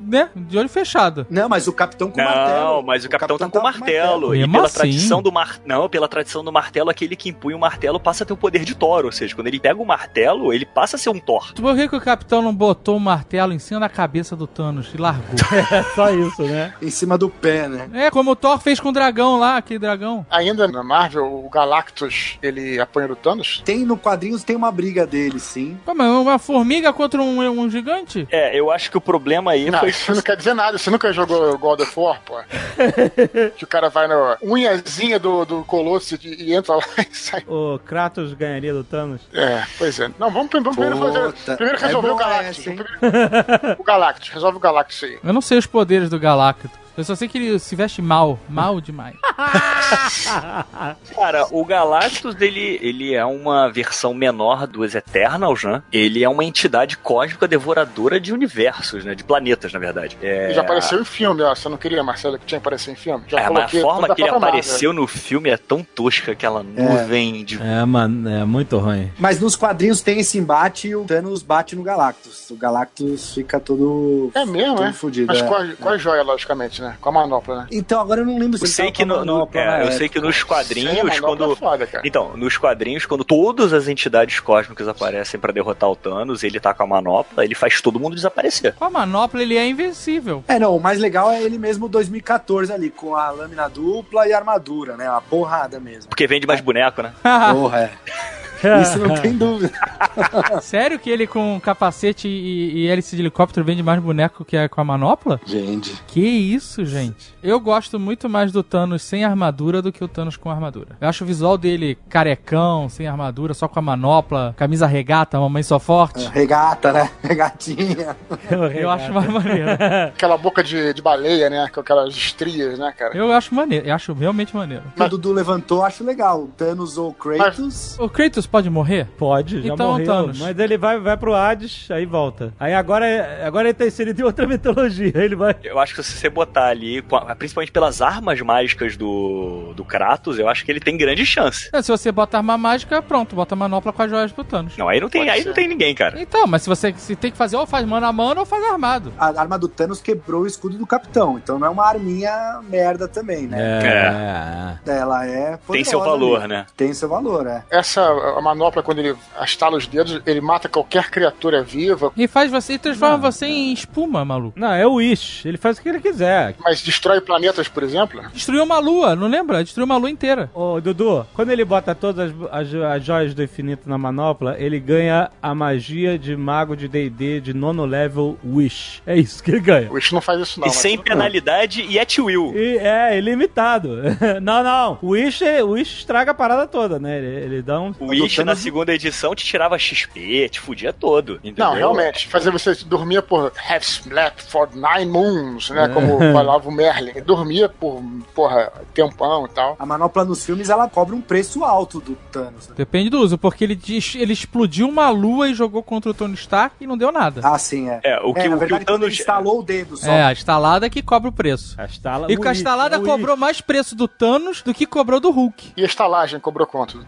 né? De olho fechado. Não, mas o Capitão com Não, martelo. mas o capitão, tá com tava martelo. E pela assim. tradição do mar... Não, pela tradição do martelo, aquele que impunha o martelo passa a ter o poder de Thor. Ou seja, quando ele pega o martelo, ele passa a ser um Thor. Por que, que o Capitão não botou o martelo em cima da cabeça do Thanos e largou? É só isso, né? Em cima do pé, né? é, como o Thor fez com o dragão lá, aquele dragão. Ainda na Marvel, o Galactus, ele apanha do Thanos? Tem no quadrinhos tem uma briga dele, sim. Pô, mas uma formiga contra um, um gigante? É, eu acho que o problema aí Não, foi. isso não quer dizer nada. Você nunca jogou God of War, pô? que o cara vai na unhazinha do, do Colosso e, e entra lá e sai. O Kratos ganharia do Thanos. É, pois é. Não, vamos, vamos primeiro fazer. Primeiro é resolver o boa Galactus. hein? Primeiro- o Galactus, resolve o Galactus aí. Eu não sei os poderes do Galactus. Eu só sei que ele se veste mal. Mal demais. Cara, o Galactus, ele, ele é uma versão menor dos Eternals, né? Ele é uma entidade cósmica devoradora de universos, né? De planetas, na verdade. É... Ele já apareceu em filme, ó. Você não queria, Marcelo, que tinha aparecido em filme? Já É, mas a forma que ele apareceu no filme é tão tosca, aquela nuvem de. É, mano, é muito ruim. Mas nos quadrinhos tem esse embate e o Thanos bate no Galactus. O Galactus fica todo. É mesmo, todo é? fudido. Mas é. com a, com a joia, logicamente, né? Com a manopla, né? Então, agora eu não lembro se Eu ele sei que, a no, no- manopla é, eu sei que nos Sim, a quadrinhos, quando. é foda, cara. Então, nos quadrinhos, quando todas as entidades cósmicas aparecem pra derrotar o Thanos, ele tá com a manopla, ele faz todo mundo desaparecer. Com a manopla ele é invencível. É, não, o mais legal é ele mesmo 2014 ali, com a lâmina dupla e a armadura, né? Uma porrada mesmo. Porque vende mais boneco, né? Porra, é. Isso não tem dúvida. Sério que ele com capacete e, e hélice de helicóptero vende mais boneco que é com a manopla? Gente. Que isso, gente. Eu gosto muito mais do Thanos sem armadura do que o Thanos com armadura. Eu acho o visual dele carecão, sem armadura, só com a manopla, camisa regata, mamãe só forte. Regata, né? Regatinha. Eu acho mais maneiro. Aquela boca de, de baleia, né? Com aquelas estrias, né, cara? Eu acho maneiro. Eu acho realmente maneiro. O Dudu levantou, acho legal. Thanos ou Kratos. O Kratos pode morrer? Pode, já Então, morreu. Thanos. Mas ele vai, vai pro Hades, aí volta. Aí agora, é- agora ele tá inserido em outra mitologia. Ele vai. Eu acho que se você botar ali, principalmente pelas armas mágicas do, do Kratos, eu acho que ele tem grande chance. É, se você bota arma mágica, pronto, bota a manopla com as joias pro Thanos. Não, aí não tem, Pode aí ser. não tem ninguém, cara. Então, mas se você se tem que fazer ou faz mano a mano ou faz armado. A arma do Thanos quebrou o escudo do Capitão. Então não é uma arminha merda também, né? É. Ela é. Tem seu valor, ali. né? Tem seu valor, é. Essa a manopla, quando ele estala os dedos, ele mata qualquer criatura viva, E faz você e transforma você em espuma, maluco. Não, é o Wish. Ele faz o que ele quiser. mas destrói planetas, por exemplo. Destruiu uma lua, não lembra? Destruiu uma lua inteira. Ô, Dudu, quando ele bota todas as, as, as joias do infinito na manopla, ele ganha a magia de mago de D&D de nono level Wish. É isso que ele ganha. O Wish não faz isso, não. e sem bem. penalidade e at will. E é, ilimitado. não, não. O Wish, Wish estraga a parada toda, né? Ele, ele dá um... O Wish, Thanos- na segunda edição, te tirava XP, te fudia todo. Entendeu? Não, realmente. Fazer você dormir por have slept for nine moons, É. né? Como falava o Merlin. Dormia por, porra, tempão e tal. A manopla nos filmes, ela cobra um preço alto do Thanos. né? Depende do uso, porque ele, ele explodiu uma lua e jogou contra o Tony Stark e não deu nada. Ah, sim, é. É, o que, é, na o, que verdade, o quando ele Thanos. instalou o dedo só. É, a estalada que cobra o preço. A estala, E com a estalada é o cobrou mais preço do Thanos do que cobrou do Hulk. E a estalagem cobrou quanto?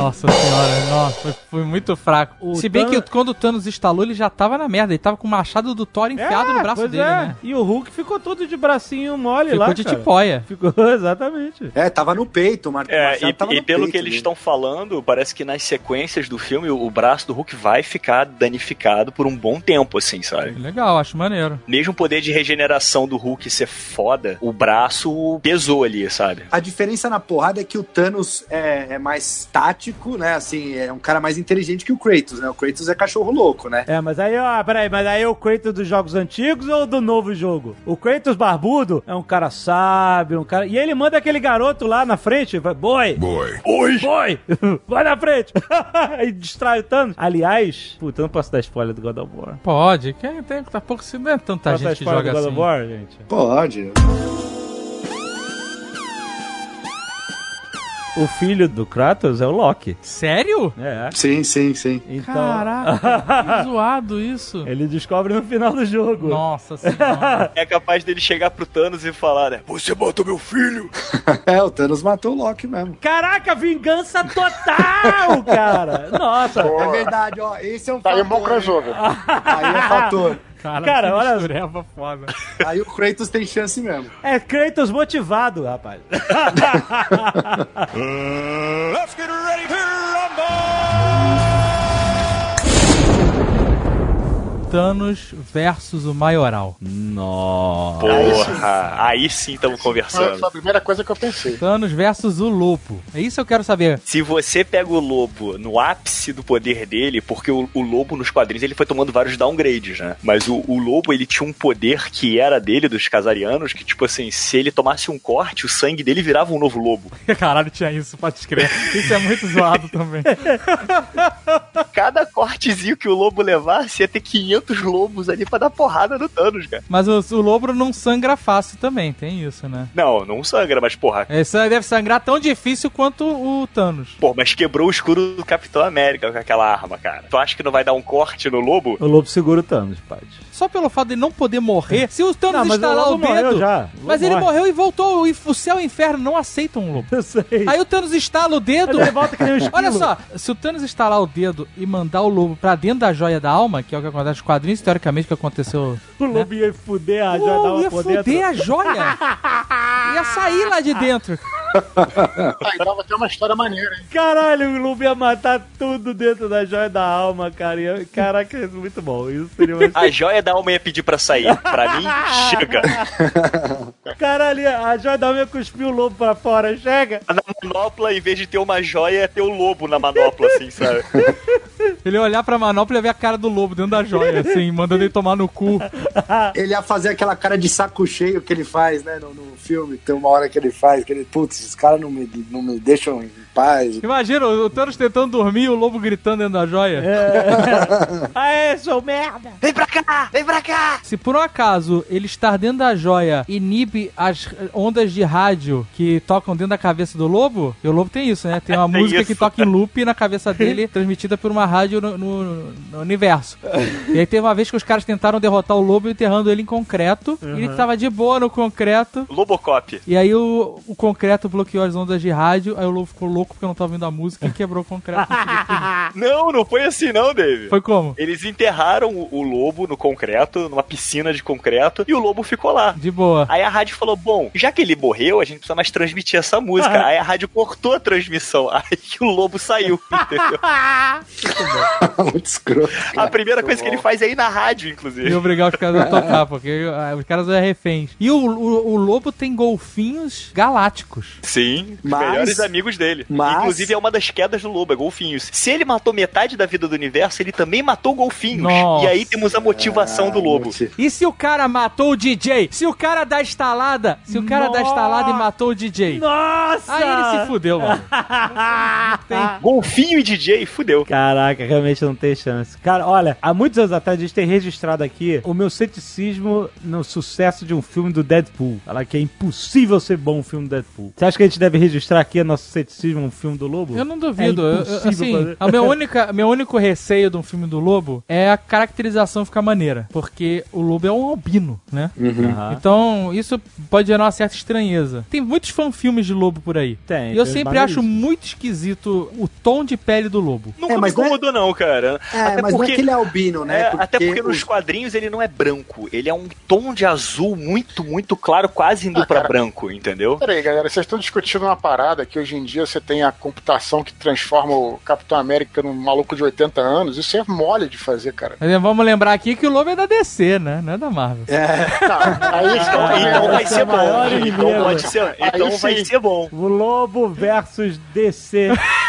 Nossa senhora, nossa, foi, foi muito fraco. O Se bem Thanos- que quando o Thanos instalou, ele já tava na merda. Ele tava com o machado do Thor enfiado É, no braço pois dele, é. né? E o Hulk ficou todo de bracinho mole Ficou lá, de cara. tipóia. Ficou, exatamente. É, tava no peito, o Mar É, e, e pelo peito que eles estão falando, parece que nas sequências do filme, o, o braço do Hulk vai ficar danificado por um bom tempo, assim, sabe? Legal, acho maneiro. Mesmo o poder de regeneração do Hulk ser foda, o braço pesou ali, sabe? A diferença na porrada é que o Thanos é, é mais tático, né? Assim, é um cara mais inteligente que o Kratos, né? O Kratos é cachorro louco, né? É, mas aí, ó, peraí, mas aí é o Kratos dos jogos antigos ou do novo jogo? O Kratos barbudo é um cara sábio, um cara. E ele manda aquele garoto lá na frente, vai, boy! Boy. Oi! Boy! Vai na frente! e distrai o Thanos. Aliás, puta, eu não posso dar spoiler do God of War. Pode, que tem, tá pouco, se não é tanta Posso dar gente que joga do God assim. of War, gente? Pode. O filho do Kratos é o Loki. Sério? É. Sim, sim, sim. Então. Caraca, que zoado isso. Ele descobre no final do jogo. Nossa senhora. É capaz dele chegar pro Thanos e falar, né? Você matou meu filho! É, o Thanos matou o Loki mesmo. Caraca, vingança total, cara! Nossa! É verdade, ó. Esse é um Tá aí um fator. bom crossover. Aí é fator. Cara, Cara, olha- mistureba foda. Aí o Kratos tem chance mesmo. É Kratos motivado, rapaz. Let's get ready to Thanos versus o Maioral. Nossa. Porra! Aí sim estamos conversando. foi a primeira coisa que eu pensei. Thanos versus o Lobo. É isso que eu quero saber. Se você pega o lobo no ápice do poder dele, porque o, o lobo nos quadrinhos ele foi tomando vários downgrades, né? Mas o, o lobo ele tinha um poder que era dele, dos casarianos, que tipo assim, se ele tomasse um corte, o sangue dele virava um novo lobo. Caralho, tinha isso, pode escrever. Isso é muito zoado também. Cada cortezinho que o lobo levasse ia ter 500 lobos ali pra dar porrada no Thanos, cara. Mas o, o Lobo não sangra fácil também, tem isso, né? Não, não sangra, mas porra. Isso aí deve sangrar tão difícil quanto o Thanos. Pô, mas quebrou o escudo do Capitão América com aquela arma, cara. Tu acha que não vai dar um corte no lobo? O lobo segura o Thanos, pode. Só pelo fato de não poder morrer, se o Thanos Não, mas o dedo. já. Mas ele morre. morreu e voltou. E o céu e o inferno não aceitam um lobo. Eu sei. Aí o Thanos instala o dedo. Ele volta que nem um. Olha só, se o Thanos instalar o dedo e mandar o lobo pra dentro da joia da alma, que é o que acontece nos quadrinhos, teoricamente o que aconteceu. O lobo ia fuder a joia da alma ia fuder dentro. a joia! ia sair lá de dentro. Aí dava até uma história maneira, hein? Caralho, o lobo ia matar tudo dentro da joia da alma, cara. Caraca, é muito bom. Isso seria uma... A joia da alma ia pedir pra sair. Pra mim, chega. Caralho, a joia da alma cuspir o lobo pra fora. Chega! Na manopla, em vez de ter uma joia, ia ter o lobo na manopla, assim, sabe? Ele ia olhar pra manopla e ia ver a cara do lobo dentro da joia, assim, mandando ele tomar no cu. Ele ia fazer aquela cara de saco cheio que ele faz, né, no, no filme. Tem uma hora que ele faz, que ele, putz, esses caras não me, não me deixam em paz. Imagina o Thanos tentando dormir e o lobo gritando dentro da joia. Aê, sou merda! Vem pra cá! Vem pra cá! Se por um acaso ele estar dentro da joia inibe as ondas de rádio que tocam dentro da cabeça do lobo, e o lobo tem isso, né? Tem uma Tem música isso. que toca em loop na cabeça dele, transmitida por uma rádio no, no- no universo. e aí teve uma vez que os caras tentaram derrotar o lobo enterrando ele em concreto. E ele tava de boa no concreto. Lobocop. E aí o, o concreto bloqueou as ondas de rádio. Aí o lobo ficou louco porque não tava ouvindo a música e quebrou o concreto. Não, não foi assim não, Dave. Foi como? Eles enterraram o, o lobo no concreto, numa piscina de concreto, e o lobo ficou lá. De boa. Aí a rádio falou: Bom, já que ele morreu, a gente precisa mais transmitir essa música. Aí a rádio cortou a transmissão. Aí que o lobo saiu, entendeu? Muito escroto. A primeira coisa que ele faz é ir na rádio, E inclusive. obrigar os caras a tocar, porque ah, os caras são reféns. E o, o, o lobo tem golfinhos galácticos. Sim, os Mas- melhores amigos dele. mas- Inclusive é uma das quedas do lobo, é golfinhos. Se ele matou metade da vida do universo, ele também matou golfinhos. Nossa. E aí temos a motivação do lobo. E se o cara matou o DJ? Se o cara dá estalada? Se o cara dá estalada e matou o DJ? Nossa! Aí ele se fudeu, mano. Tem. Golfinho e DJ, fudeu. Caraca, realmente não tem chance. Cara, olha, há muitos anos atrás a gente tem registrado aqui o meu ceticismo no sucesso de um filme do Deadpool. Falar que é impossível ser bom um filme do Deadpool. Você acha que a gente deve registrar aqui nosso ceticismo no filme do Lobo? Eu não duvido. Eu- eu- assim, fazer. o meu, única, meu único receio de um filme do Lobo é a caracterização ficar maneira. Porque o Lobo é um albino, né? Aham. Então, isso pode gerar uma certa estranheza. Tem muitos fanfilmes de lobo por aí. Tem, E eu tem sempre acho maneiríssimo. muito esquisito o tom de pele do lobo. Nunca É, me mas é- incomodou, não, cara. É, Até mas não porque- é que ele é albino, né? É, até porque nos os- quadrinhos ele não é branco. Ele é um tom de azul muito, muito claro, quase indo Ah, pra cara. branco, entendeu? Peraí, galera, vocês estão discutindo uma parada que hoje em dia você tem a computação que transforma o Capitão América num maluco de 80 anos. Isso é mole de fazer, cara. Mas vamos lembrar aqui que o lobo é da DC, né? Não é da Marvel. Não, aí Então, então, então vai é ser bom. Então pode ser. Então Aí vai sim. ser bom. O Lobo versus DC.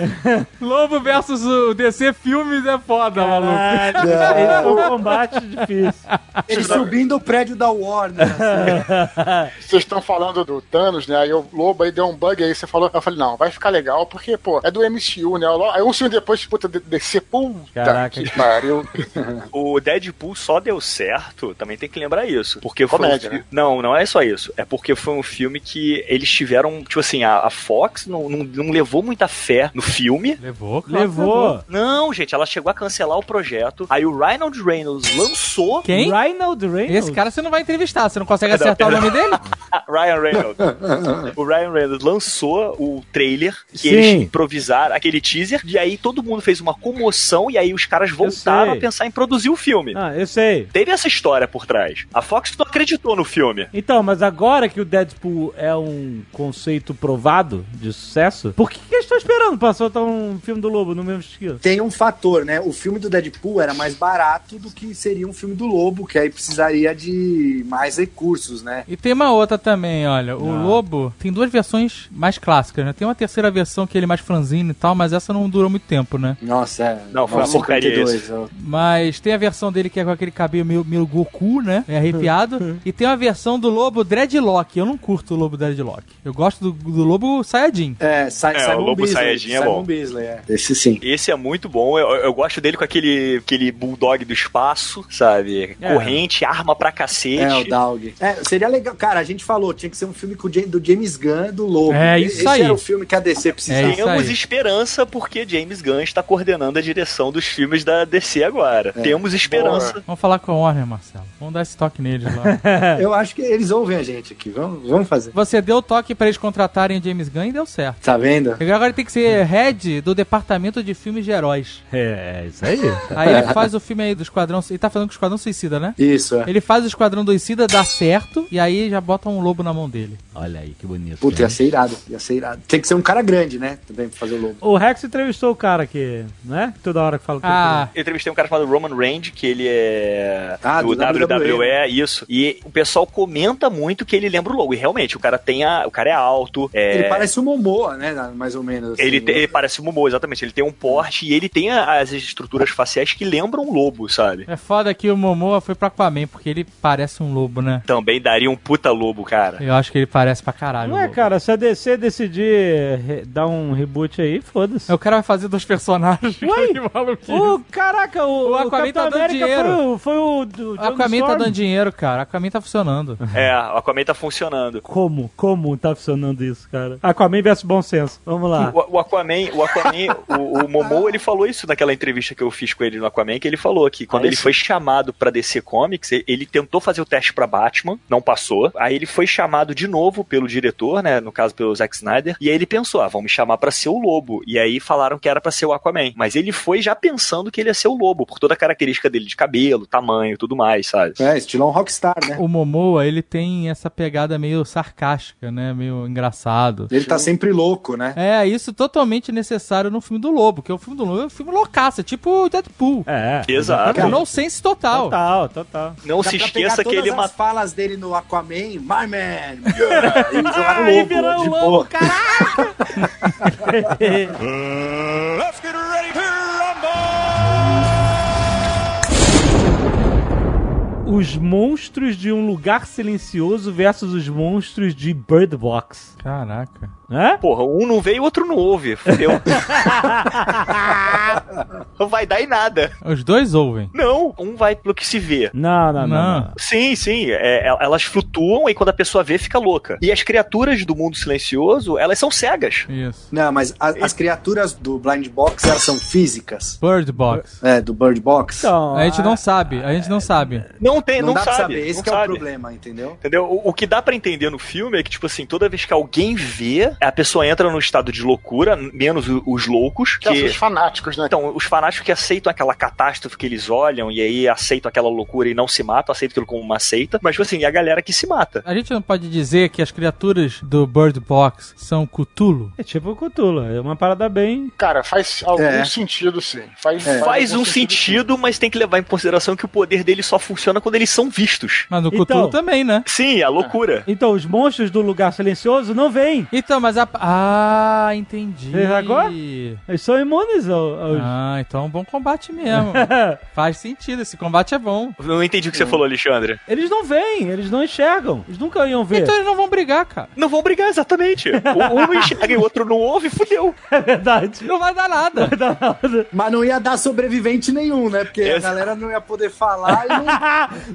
Lobo versus o DC Filmes é foda, maluco. Esse foi um combate difícil. Ele subindo o prédio da Warner. assim. vocês estão falando do Thanos, né? Aí o Lobo aí deu um bug aí, você falou. Eu falei, não, vai ficar legal, porque, pô, é do MCU, né? Aí um segundo depois, puta, descer, puta Caraca. que pariu. O Deadpool só deu certo, também tem que lembrar isso. Porque foi. Comédia, um fi- né? Não, não é só isso. É porque foi um filme que eles tiveram. Tipo assim, a, a Fox não, não, não levou muita fé no filme. Levou, claro Levou. Não, gente, ela chegou a cancelar o projeto. Aí o Ryan Reynolds lançou. Quem? Reinald Reynolds? Esse cara você não vai entrevistar, você não consegue Não, acertar o nome dele? Ah, Ryan Reynolds. o Ryan Reynolds lançou o trailer que Sim. eles improvisaram, aquele teaser, e aí todo mundo fez uma comoção e aí os caras voltaram a pensar em produzir o filme. Ah, eu sei. Teve essa história por trás. A Fox não acreditou no filme. Então, mas agora que o Deadpool é um conceito provado de sucesso, por que, que eles estão esperando pra soltar um filme do Lobo no mesmo estilo? Tem um fator, né? O filme do Deadpool era mais barato do que seria um filme do Lobo, que aí precisaria de mais recursos, né? E tem uma outra também, olha. O Lobo tem duas versões mais clássicas, né? Tem uma terceira versão que ele é mais franzino e tal, mas essa não durou muito tempo, né? Nossa, é. Não, foi uma 9,52, porcaria. Mas tem a versão dele que é com aquele cabelo meio, meio Goku, né? É arrepiado. e tem uma versão do Lobo Dreadlock. Eu não curto o Lobo Dreadlock. Eu gosto do, do Lobo Saiyajin. É, Sa É, o Lobo. Saiyajin é bom. Beasley, é. Esse sim. Esse é muito bom. Eu, eu gosto dele com aquele, aquele bulldog do espaço, sabe? É. Corrente, arma pra cacete. É, o Dog. É, seria legal. Cara, a gente falou, tinha que ser um filme com o Jam- do James Gunn, do Lobo. É, isso Esse aí. era o filme que a DC precisava. É Temos aí. esperança porque James Gunn está coordenando a direção dos filmes da DC agora. É. Temos esperança. Vamos falar com a Warner, Marcelo. Vamos dar esse toque neles lá. Eu acho que eles ouvem a gente aqui. Vamos, vamos fazer. Você deu o toque pra eles contratarem o James Gunn e deu certo. Tá vendo? Agora tem que ser head do departamento de filmes de heróis. É, é isso aí. Aí ele faz o filme aí do Esquadrão. Ele tá fazendo com o Esquadrão Suicida, né? Isso, é. Ele faz o Esquadrão Suicida, dá certo, e aí já bota um lobo na mão dele. Olha aí, que bonito. Puta, ia ser irado. Ia ser irado. Tem que ser um cara grande, né? Também pra fazer o Lobo. O Rex entrevistou o cara que, né? Toda hora que fala com Ah, Eu entrevistei um cara chamado Roman Reigns, que ele é Ah, do, do WWE, WWE, isso. E o pessoal comenta muito que ele lembra o logo. E realmente, o cara tem a. O cara é alto. é- Ele parece o Momoa, né? Mais ou menos. assim. Ele, te- ele parece um Momo, exatamente. Ele tem um porte e ele tem a- as estruturas faciais que lembram um lobo, sabe? é foda que o Momoa foi pra Aquaman, porque ele parece um lobo, né? Também daria um puta lobo, cara. Eu acho que ele parece pra caralho. Não o é, lobo. cara, se a DC decidir dar um reboot aí, foda-se. O cara vai fazer dois personagens. Ué? O caraca, o, O Aquaman Capitão tá dando América dinheiro. Foi, o- foi o do O John Aquaman tá Storm. dando dinheiro, cara. Aquaman tá funcionando. É, o Aquaman tá funcionando. Como? Como tá funcionando isso, cara? Aquaman versus bom senso. Vamos lá. O, o Aquaman, o Aquaman, o, o Momo, ele falou isso naquela entrevista que eu fiz com ele no Aquaman, que ele falou que quando Ah, ele foi chamado pra DC Comics, ele- ele tentou fazer o teste pra Batman, não passou. Aí ele foi chamado de novo pelo diretor, né, no caso pelo Zack Snyder, e aí ele pensou, ah, vão me chamar pra ser o Lobo. E aí falaram que era pra ser o Aquaman, mas ele foi já pensando que ele ia ser o Lobo, por toda a característica dele de cabelo, tamanho, e tudo mais, sabe? É, estilão rockstar, né? O Momoa, ele tem essa pegada meio sarcástica, né? Meio engraçado. Ele tá sempre louco, né? É, isso totalmente necessário no filme do Lobo, que é o filme do Lobo é um filme loucaço, é tipo Deadpool. É. Exato. É no sense total. Total, total. Não Dá se esqueça pegar que ele as matou. falas dele no Aquaman, my man, yeah, e jogar no Aí lobo, virou de o boa. lobo, caraca! Os monstros de um lugar silencioso versus os monstros de Bird Box. Caraca. Hã? Porra, um não veio, o outro não ouve. Fudeu. não vai dar em nada. Os dois ouvem. Não, um vai pelo que se vê. Não, não, não. Não. não. Sim, sim. é, el- elas flutuam e quando a pessoa vê, fica louca. E as criaturas do mundo silencioso, elas são cegas. Isso. Não, mas a- as criaturas do Blind Box, elas são físicas. Bird Box. É, do Bird Box. Então, A gente não sabe, a gente não sabe. Não tem, não, não, dá sabe. pra saber, esse não que é o sabe. problema, entendeu? Entendeu? O, o que dá pra entender no filme é que, tipo assim, toda vez que alguém vê, a pessoa entra num estado de loucura, menos os loucos, Que são que... os fanáticos, né? Então, os fanáticos que aceitam aquela catástrofe que eles olham e aí aceitam aquela loucura e não se matam, aceitam aquilo como uma seita, mas, tipo assim, e a galera que se mata. A gente não pode dizer que as criaturas do Bird Box são Cthulhu. É tipo o Cthulhu, é uma parada bem... Cara, faz algum É. sentido, sim. Faz, É. Faz um sentido, mas tem que levar em consideração que o poder deles só funciona quando eles são vistos. Mas no Então- Cthulhu também, né? Sim, a loucura. Então, os monstros do lugar silencioso não vêm. Então, mas a. Ah, entendi. Fez agora? Eles são imunes ao- aos... Ah, então é um bom combate mesmo. Faz sentido, esse combate é bom. Não entendi o que você falou, Alexandre. Eles não veem, eles não enxergam. Eles nunca iam ver. Então eles não vão brigar, cara. Não vão brigar, exatamente. Um enxerga e o outro não ouve, fudeu. É verdade. Não vai dar nada. Vai dar nada. Mas não ia dar sobrevivente nenhum, né? Porque a Exato. galera não ia poder falar e não...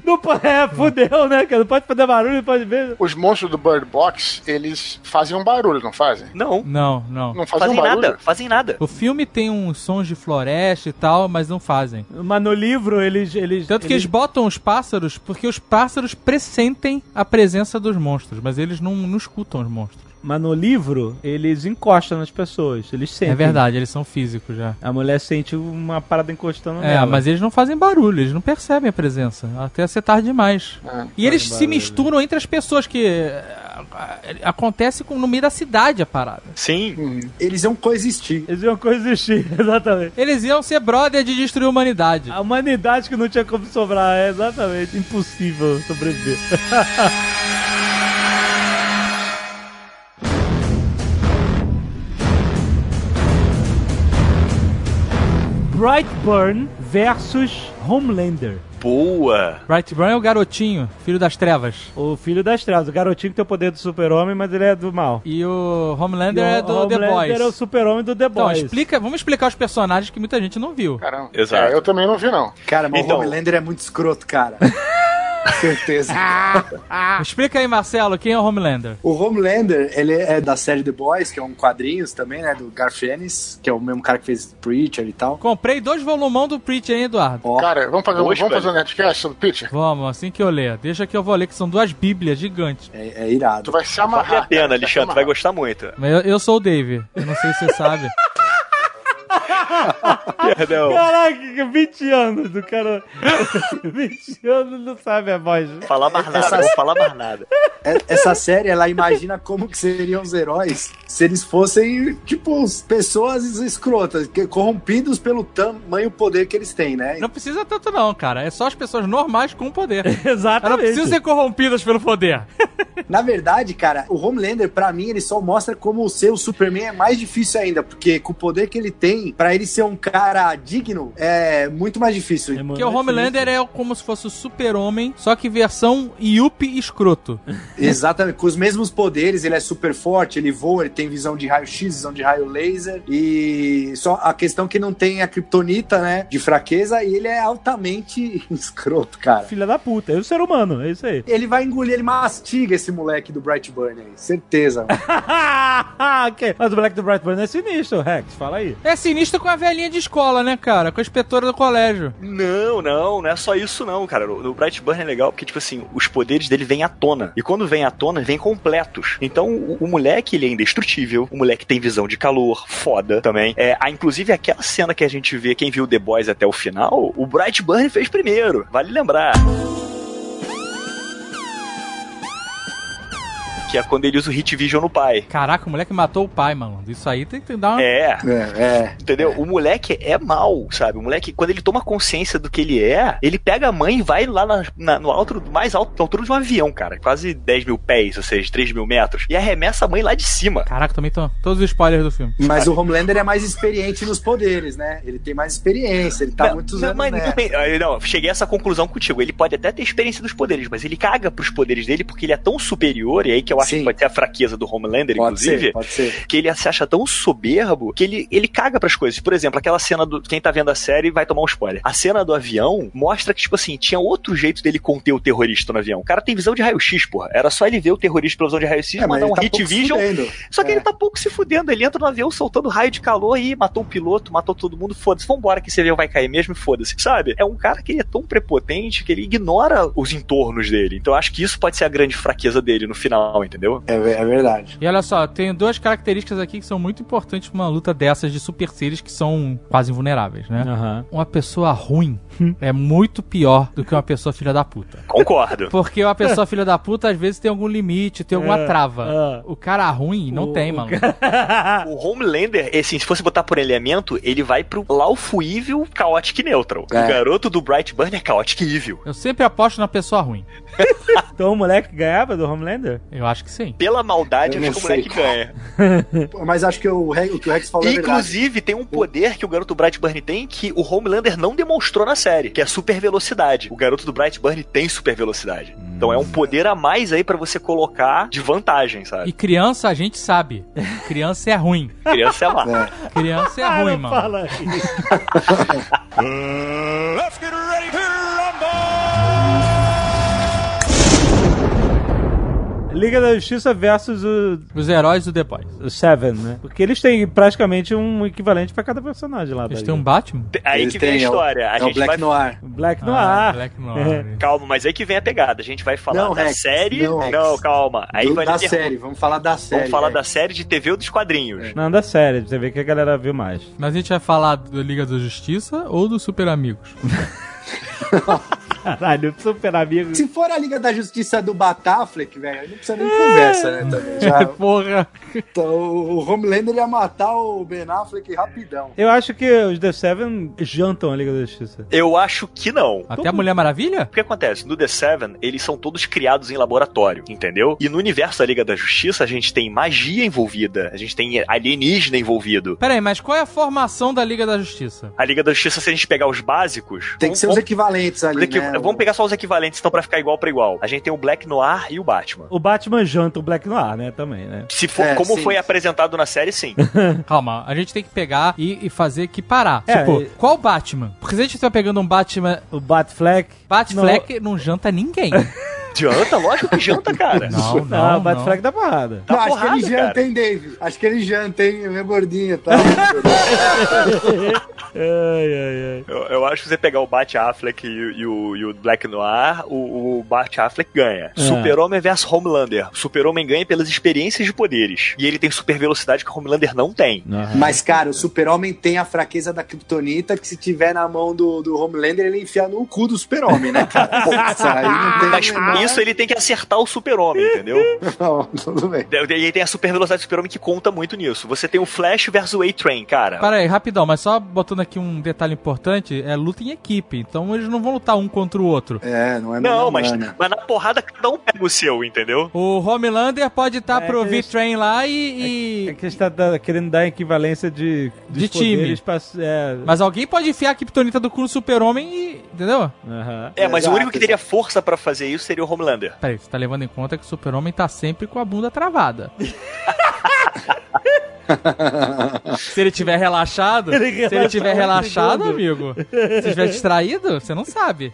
não pode, é, fudeu, né? Não pode fazer barulho, não pode ver. Os monstros do Bird Box, eles fazem um barulho, não fazem? Não, Não, não. Não fazem, fazem um barulho? nada, fazem nada. O filme tem uns sons de floresta e tal, mas não fazem. Mas no livro, eles... eles Tanto que eles botam os pássaros porque os pássaros pressentem a presença dos monstros, mas eles não, não escutam os monstros. Mas no livro, eles encostam nas pessoas. Eles sentem. É verdade, eles são físicos já. A mulher sente uma parada encostando É, nela. mas eles não fazem barulho, eles não percebem a presença. Até ser tarde demais. É. E eles se misturam entre as pessoas, que é, acontece com- no meio da cidade a parada. Sim. Eles iam coexistir. Eles iam coexistir, exatamente. Eles iam ser brother de destruir a humanidade. A humanidade que não tinha como sobrar, é exatamente impossível sobreviver. Brightburn versus Homelander. Boa. Brightburn é o garotinho, filho das trevas. O filho das trevas, o garotinho que tem o poder do super-homem, mas ele é do mal. E o Homelander E o é do The Homelander Boys. é o super-homem do The Então, Boys. explica, vamos explicar os personagens que muita gente não viu. Caramba. Exato. É, eu também não vi, não. Cara, mas Então- o Homelander é muito escroto, cara. Certeza. Explica aí, Marcelo, quem é o Homelander? O Homelander, ele é da série The Boys, que é um quadrinhos também, né? Do Garth Ennis, que é o mesmo cara que fez Preacher e tal. Comprei dois volumão do Preacher, hein, Eduardo? Ó, Cara, vamos fazer, Dois, vamos fazer um netcast sobre Pitcher? Vamos, assim que eu ler. Deixa que eu vou ler, que são duas bíblias gigantes. é, é irado. Tu vai se amarrar. Vale a pena, Alexandre, tu vai gostar muito. Mas eu, eu sou o Dave. Eu não sei se você sabe. Perdão. Caraca, 20 anos do cara. 20 anos não sabe a voz. Falar mais nada, Essa- vou falar mais nada. É- Essa série, ela imagina como que seriam os heróis se eles fossem, tipo, pessoas escrotas, corrompidos pelo tamanho poder que eles têm, né? Não precisa tanto não, cara. É só as pessoas normais com poder. Elas não Exatamente. precisam ser corrompidas pelo poder. Na verdade, cara, o Homelander, pra mim, ele só mostra como ser o Superman é mais difícil ainda, porque com o poder que ele tem, pra ele ser um cara digno, é muito mais difícil. É, Porque o Homelander é como se fosse o super-homem, só que versão Yuppie escroto. Exatamente, com os mesmos poderes, ele é super forte, ele voa, ele tem visão de raio-x, visão de raio laser, e só a questão é que não tem a kryptonita, né, de fraqueza, e ele é altamente escroto, cara. Filha da puta, é o ser humano, é isso aí. Ele vai engolir, ele mastiga esse moleque do Brightburn aí, certeza. Ok, Mas o Black do Brightburn é sinistro, Rex, fala aí. É sinistro com a velhinha de escola, né, cara? Com a inspetora do colégio. Não, não, não é só isso não, cara. O, o Brightburn é legal porque, tipo assim, os poderes dele vêm à tona. E quando vem à tona, vem completos. Então, o, o moleque, ele é indestrutível. O moleque tem visão de calor, foda também. É, há, inclusive, aquela cena que a gente vê, quem viu The Boys até o final, o Brightburn fez primeiro. Vale lembrar. Que é quando ele usa o Hit Vision no pai. Caraca, o moleque matou o pai, mano. Isso aí tem que dar uma. É, É, é. Entendeu? O moleque é mal, sabe? O moleque, quando ele toma consciência do que ele é, ele pega a mãe e vai lá na- na- no alto, mais alto, na altura de um avião, cara. Quase 10 mil pés, ou seja, 3 mil metros. E arremessa a mãe lá de cima. Caraca, também estão todos os spoilers do filme. Mas o Homelander é mais experiente nos poderes, né? Ele tem mais experiência, ele tá Não, muitos não, anos mas nessa. não, cheguei a essa conclusão contigo. Ele pode até ter experiência dos poderes, mas ele caga pros poderes dele porque ele é tão superior, e aí que eu acho Sim. que pode ser a fraqueza do Homelander, Pode inclusive. ser, pode ser. que ele se acha tão soberbo que ele, ele caga pras coisas. Por exemplo, aquela cena do. Quem tá vendo a série vai tomar um spoiler. A cena do avião mostra que, tipo assim, tinha outro jeito dele conter o terrorista no avião. O cara tem visão de raio-x, porra. Era só ele ver o terrorista pela visão de raio-x, É, mandar um tá hit vision. Só que É. ele tá pouco se fudendo. Ele entra no avião soltando raio de calor e matou o piloto, matou todo mundo. Foda-se, vambora que esse avião vai cair mesmo e foda-se. Sabe? É um cara que ele é tão prepotente que ele ignora os entornos dele. Então eu acho que isso pode ser a grande fraqueza dele no final, entendeu? É, é verdade. E olha só, tem duas características aqui que são muito importantes pra uma luta dessas de super seres que são quase invulneráveis, né? Aham. Uma pessoa ruim é muito pior do que uma pessoa filha da puta. Concordo. Porque uma pessoa filha da puta às vezes tem algum limite, tem alguma É, trava. é. O cara ruim não O- tem, o mano. O Homelander, assim, se fosse botar por elemento, ele vai pro Lawful Evil Chaotic Neutral. É. O garoto do Brightburn é Chaotic Evil. Eu sempre aposto na pessoa ruim. Então o moleque ganhava do Homelander? Eu acho que sim. Pela maldade, Eu acho que o moleque ganha. Mas acho que o, o que o Rex falou é verdade. Inclusive, tem um poder que o garoto Brightburn tem que o Homelander não demonstrou na série, que é a super velocidade. O garoto do Brightburn tem super velocidade. Então é um poder a mais aí pra você colocar de vantagem, E sabe? criança a gente sabe. Criança é ruim. Criança é lá. É. Criança é Ah, ruim, mano. fala isso. Liga da Justiça versus o, Os heróis do The Boys. o Seven, né? Porque eles têm praticamente um equivalente pra cada personagem lá. Eles da têm um. Batman? Aí Eles que vem a é o- história. A É o gente Black vai Noir. Black Ah, ar. Black Noir. Calma, mas aí que vem a pegada. A gente vai falar Não, da Rex, série. não, Rex. calma. Aí Do- vai da ter- série, vamos falar da série. Vamos falar é. da série de TV ou dos quadrinhos. Não, da série, você ver que a galera viu mais. Mas a gente vai falar da Liga da Justiça ou dos Super Amigos? Caralho, super amigo. Se for a Liga da Justiça do Batafleck, velho, não precisa nem conversa, né? Também. Já, Porra! então, o Homelander ia matar o Ben Affleck rapidão. Eu acho que os The Seven jantam a Liga da Justiça. Eu acho que não. Até a Mulher Maravilha? O que acontece? No The Seven, eles são todos criados em laboratório, entendeu? E no universo da Liga da Justiça, a gente tem magia envolvida, a gente tem alienígena envolvido. Pera aí, mas qual é a formação da Liga da Justiça? A Liga da Justiça, se a gente pegar os básicos. Tem que ser os equivalentes ali, vamos, né? vamos pegar só os equivalentes, então, pra ficar igual pra igual. A gente tem o Black Noir e o Batman. O Batman janta o Black Noir, né? Também, né? Se for É, como sim. foi apresentado na série, sim. Calma, a gente tem que pegar e, e fazer equiparar. É, tipo, e- qual Batman? Porque se a gente tá pegando um Batman. O Batfleck. Batfleck não, janta ninguém. Janta? Lógico que janta, cara. Não, Não, não. o Batfleck dá porrada. Não, Tá acho que ele janta, cara. hein, Dave? Acho que ele janta, hein? Meu gordinho, tá? Ai, ai, ai. Eu, eu acho que você pegar o Bat Affleck e, o- e o, e o Black Noir, o, o Bat Affleck ganha. É. Super-Homem versus Homelander. Super-Homem ganha pelas experiências de poderes. E ele tem super velocidade que o Homelander não tem. Mas, cara, o super-homem tem a fraqueza da Kryptonita que se tiver na mão do, do Homelander, ele enfia no cu do super-homem, né, cara? Pô, isso aí não tem Mas isso, ele tem que acertar o super-homem, entendeu? Não, tudo bem. E aí tem a super velocidade do super-homem que conta muito nisso. Você tem o Flash versus o A-Train, cara. Para aí, rapidão, mas só botando aqui um detalhe importante, é luta em equipe, então eles não vão lutar um contra o outro. É, não é Não, a mas, mano. mas na porrada cada um pega o seu, entendeu? O Homelander pode estar É pro V-Train lá e... É e- que a gente tá querendo dar equivalência de, De time. Pra, é, Mas alguém pode enfiar a Kryptonita do cu no super-homem e... Entendeu? aham. É, mas o Exato, único que teria força pra fazer isso seria o Homelander. Peraí, você tá levando em conta que o super-homem tá sempre com a bunda travada. se ele tiver relaxado, Ele se ele tiver relaxado, amigo, se tiver distraído, você não sabe.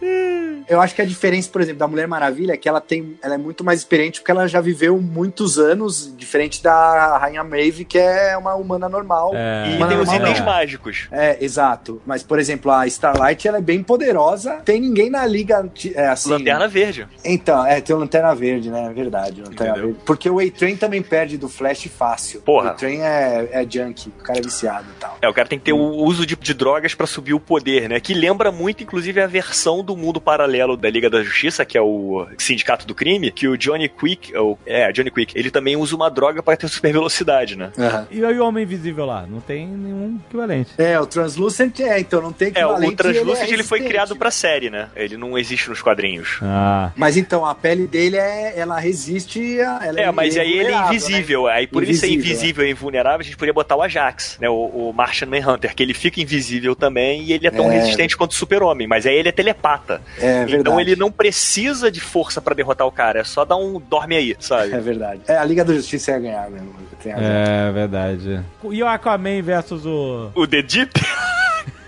Eu acho que a diferença, por exemplo, da Mulher Maravilha é que ela tem, ela é muito mais experiente porque ela já viveu muitos anos, diferente da Rainha Maeve, que é uma humana normal. É. E Humana tem os itens não. mágicos. É, exato. Mas, por exemplo, a Starlight, ela é bem poderosa. Tem ninguém na liga, é, assim... Lanterna Verde. Então, é, tem o Lanterna Verde, né? É verdade, Lanterna Entendeu? Verde. Porque o A-Train também perde do Flash fácil. Porra. O A-Train é, é junk, o cara é viciado e tal. É, o cara tem que ter o uso de, de drogas pra subir o poder, né? Que lembra muito, inclusive, a versão do mundo paralelo da Liga da Justiça, que é o Sindicato do Crime, que o Johnny Quick, ou, é, Johnny Quick, ele também usa uma droga pra ter super velocidade, né? Aham. E aí o Homem Invisível lá? Não tem nenhum equivalente. É, o Translucent é, então não tem É, equivalente. o Translúcid ele é ele foi criado pra série, né? Ele não existe nos quadrinhos. Ah. Mas então, a pele dele é. Ela resiste. a- Ela É, mas aí ele é vulnerável, invisível. Aí por ele ser Invisível, invisível e invulnerável, a gente poderia botar o Ajax, né? O, o Martian Manhunter, que ele fica invisível também e ele é tão É. resistente quanto o Super-Homem, mas aí ele é telepata. É verdade. então ele não precisa de força pra derrotar o cara, é só dar um dorme aí, sabe? É verdade. É, a Liga da Justiça ia ganhar mesmo. É verdade. E o Aquaman versus o. O The Deep?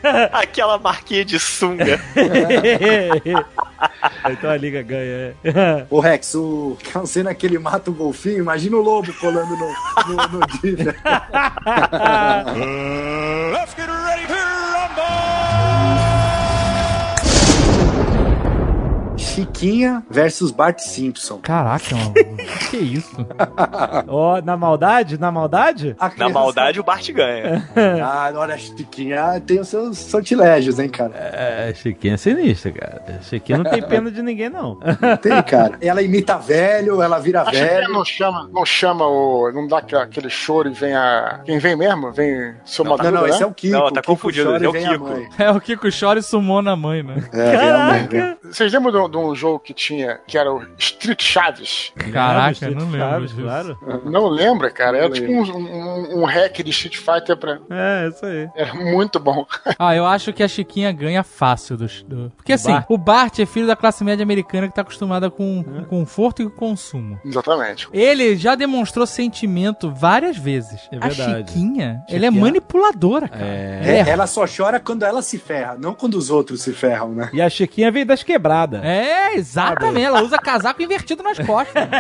Aquela marquinha de sunga. então a liga ganha. é. Ô Rex, o aquela cena que ele mata o golfinho, imagina o lobo colando no, no, no Dívia. Chiquinha versus Bart Simpson. Caraca, mano. que isso? Ó, na maldade? Na maldade? A Na maldade, o Bart ganha. Ah, olha, a Chiquinha tem os seus sortilégios, hein, cara. É, Chiquinha é sinistra, cara. Chiquinha não tem pena de ninguém, não. Tem, cara. Ela imita velho, ela vira Acho que velho. não chama, não chama o. Não dá aquele- choro e vem a. Quem vem mesmo? Vem seu Não, Madruga, Não, não, né? esse é o Kiko. Não, tá Kiko confundido, é o Kiko. É o Kiko chora e sumou na mãe, né? É, vem a mãe, vem. Vocês lembram de um- de um jogo que tinha, que era o Street Chaves? Caraca, Street não lembro Chaves, claro. Não lembra, cara? Era Não tipo um, um, um hack de Street Fighter pra. É, isso aí. Era muito bom. Ah, eu acho que a Chiquinha ganha fácil do. do- Porque assim, Bart. o Bart é filho da classe média americana que tá acostumada com, com conforto e com consumo. Exatamente. Ele já demonstrou sentimento várias vezes. É a verdade. Chiquinha, ela é Chiquinha- manipuladora, cara. É. É, ela só chora quando ela se ferra, não quando os outros se ferram, né? E a Chiquinha veio das quebradas. É, exatamente. Ela usa casaco invertido nas costas.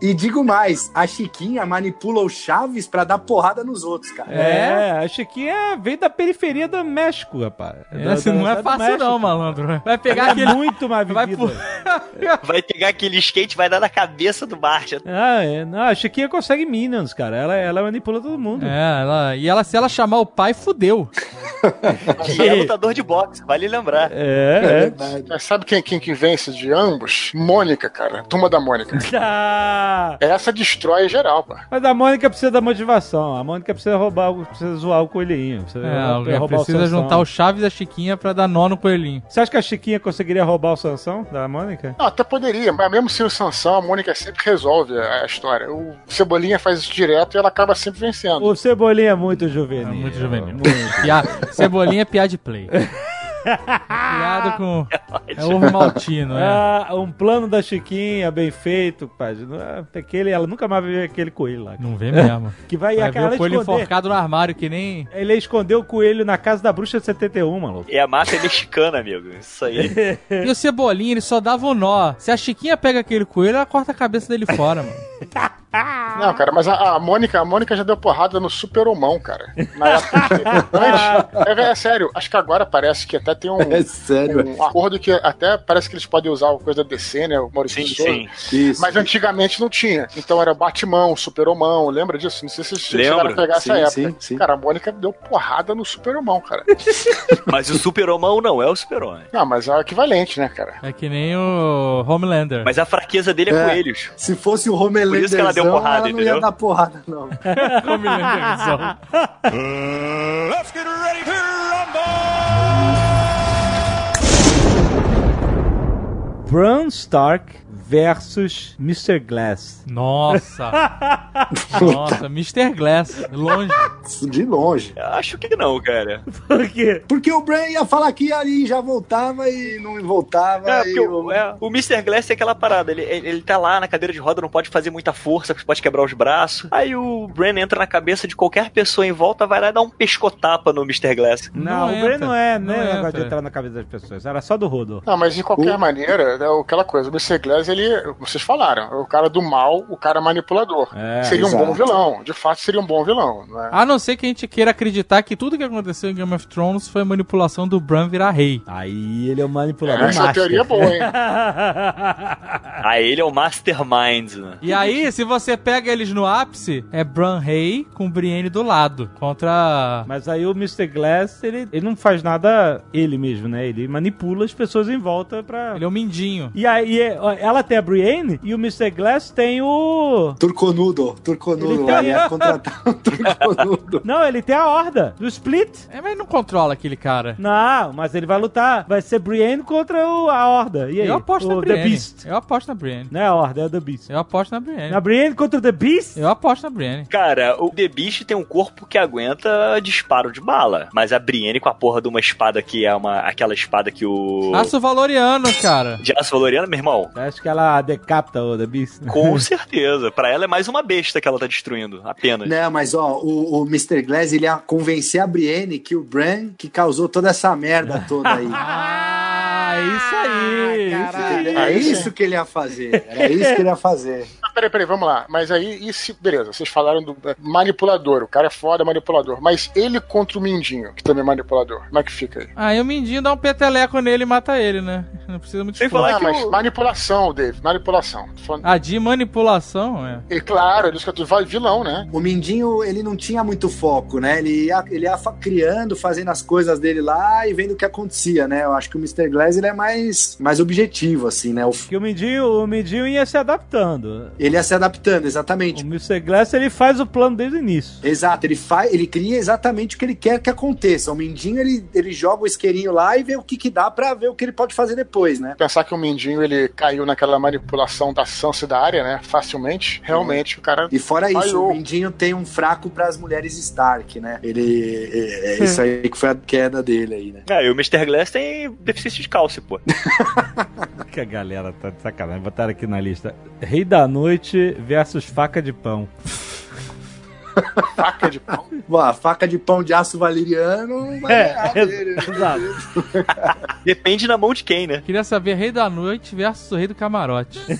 E digo mais, a Chiquinha manipula o Chaves pra dar porrada nos outros, cara. É, a Chiquinha veio da periferia do México, rapaz. É, Da- assim, não é fácil México. não, malandro. Vai pegar é aquele... muito mais Vai pu- Vai pegar aquele skate e vai dar na cabeça do Bart. Ah, é. Não, a Chiquinha consegue Minions, cara. Ela, ela manipula todo mundo. É, ela... E ela, se ela chamar o pai, fudeu. E é lutador de boxe, vale lembrar. É, é. Mas sabe quem, quem que vence de ambos? Mônica, cara. Turma da Mônica. Ah, Essa destrói geral, pá. mas a Mônica precisa da motivação. A Mônica precisa roubar, o- precisa zoar o coelhinho. Precisa É, roubar- precisa Sansão. juntar o Chaves e a Chiquinha pra dar nó no coelhinho. Você acha que a Chiquinha conseguiria roubar o Sansão da Mônica? Não, até poderia, mas mesmo sem o Sansão, a Mônica sempre resolve a história. O Cebolinha faz isso direto e ela acaba sempre vencendo. O Cebolinha é muito É juvenil. muito juvenil. Muito. Pia... Cebolinha é piada de play. Piada com. É ovo maltino, é. Ah, um plano da Chiquinha bem feito, pai. É- Aquele, ela nunca mais ver aquele coelho lá. Não vê mesmo. Que vai, Vai a ver cara o coelho esconder. enforcado no armário que nem. Ele escondeu o coelho na casa da bruxa de 71, maluco. É a máfia mexicana, amigo. Isso aí. E o Cebolinha, ele só dava o nó. Se a Chiquinha pega aquele coelho, ela corta a cabeça dele fora, mano. Não, cara, mas a, a Mônica, a Mônica já deu porrada no Super Homão, cara. Na época que- Antes, é, é sério, acho que agora parece que até tem um, É sério. um acordo que até parece que eles podem usar a coisa da DC, né? O Maurício Sim, sim. Isso. Mas antigamente não tinha. Então era Batmão, Super-Homão, lembra disso? Não sei se vocês chegaram a pegar essa Sim, época. sim, sim. Cara, a Mônica deu porrada no Super-Homão, cara. Mas o super-homão não é o super-homem. Não, mas é o equivalente, né, cara? É que nem o Homelander. Mas a fraqueza dele é, É. coelhos. Se fosse o Homelander, Por isso que ela deu porrada, ela não entendeu? ia dar porrada, não. Homelanderzão. Bran Stark versus Mr. Glass. Nossa. Nossa, Mr. Glass. Longe. De longe. Eu Acho que não, cara. Por quê? Porque o Bran ia falar que ia ali já voltava e não voltava. É, e porque o- o, é, o Mr. Glass é aquela parada, ele, ele, ele tá lá na cadeira de roda, não pode fazer muita força, pode quebrar os braços. Aí o Bran entra na cabeça de qualquer pessoa em volta, vai lá e dá um pescotapa no Mr. Glass. Não, Não o Bran não é, Não né? negócio entra. de entrar na cabeça das pessoas. Era só do Rodo. Não, mas de qualquer maneira, é aquela coisa, o Mr. Glass, ele, vocês falaram, é o cara do mal, o cara manipulador. É, seria um exato. bom vilão, de fato seria um bom vilão. Né? A não ser que a gente queira acreditar que tudo que aconteceu em Game of Thrones foi manipulação do Bran virar rei. Aí ele é o manipulador Essa master. teoria é boa, hein? Ah, ele é o Mastermind, né? E aí, se você pega eles no ápice, é Bran rei com Brienne do lado. Contra. Mas aí o Mr. Glass, ele, ele não faz nada ele mesmo, né? Ele manipula as pessoas em volta pra... Ele é o Mindinho. E aí, ó, ela tem a Brienne e o Mr. Glass tem o... Turconudo, Turconudo Ele lá, tem- ia contratar um Turconudo. Não, ele tem a Horda do Split. É, mas não controla aquele cara. Não, mas ele vai lutar. Vai ser Brienne contra o, a Horda. E aí? Eu aposto o na The Brienne. Beast. Eu aposto na Brienne. Não é a Horda, é o The Beast. Eu aposto na Brienne. Na Brienne contra o The Beast? Eu aposto na Brienne. Cara, o The Beast tem um corpo que aguenta disparo de bala. Mas a Brienne com a porra de uma espada que é uma aquela espada que o. Aço Valoriano, cara. De aço valoriano, meu irmão? Acho que ela decapita o The Beast. Com certeza. Pra ela é mais uma besta que ela tá destruindo. Apenas. Não, mas ó, o, o Mr. Glass ele ia convencer a Brienne que o Bran que causou toda essa merda toda aí. Ah, isso aí. isso aí. Aí sim. isso que ele ia fazer. Era isso que ele ia fazer. Ah, Peraí, peraí, vamos lá. Mas aí, e se, beleza, vocês falaram do é, manipulador, o cara é foda, manipulador. Mas ele contra o Mindinho, que também é manipulador, como é que fica aí? Aí o Mindinho dá um peteleco nele e mata ele, né? Não precisa muito Sem falar Ah, que mas o- manipulação, Dave, manipulação. Falando- Ah, de manipulação, é. E claro, ele que vai vilão, né? O Mindinho, ele não tinha muito foco, né? Ele ia, ele ia criando, fazendo as coisas dele lá e vendo o que acontecia, né? Eu acho que o Mr. Glass, ele é mais, mais objetivo, assim, né? O, Que o Mindinho, o Mindinho ia se adaptando. ele ia se adaptando, O exatamente. Mr. Glass, ele faz o plano desde o início. Exato, ele faz, ele cria exatamente o que ele quer que aconteça. O Mindinho, ele, ele joga o isqueirinho lá e vê o que que dá pra ver o que ele pode fazer depois, né? Pensar que o Mindinho ele caiu naquela manipulação da Sansa e da área, né? Facilmente. Realmente, o cara. E fora isso, Falhou. o Mindinho tem um fraco pras mulheres Stark, né? Ele. É, é isso aí que foi a queda dele aí, né? Ah, e o Mr. Glass tem deficiência de cálcio, pô. Que a galera tá de sacanagem. Botaram aqui na lista. Rei da Noite versus Faca de Pão. Faca de pau. Bom, a faca de pão de aço valeriano vai É, dele, né? Exato. Depende na mão de quem, né? Queria saber Rei da Noite versus o Rei do Camarote.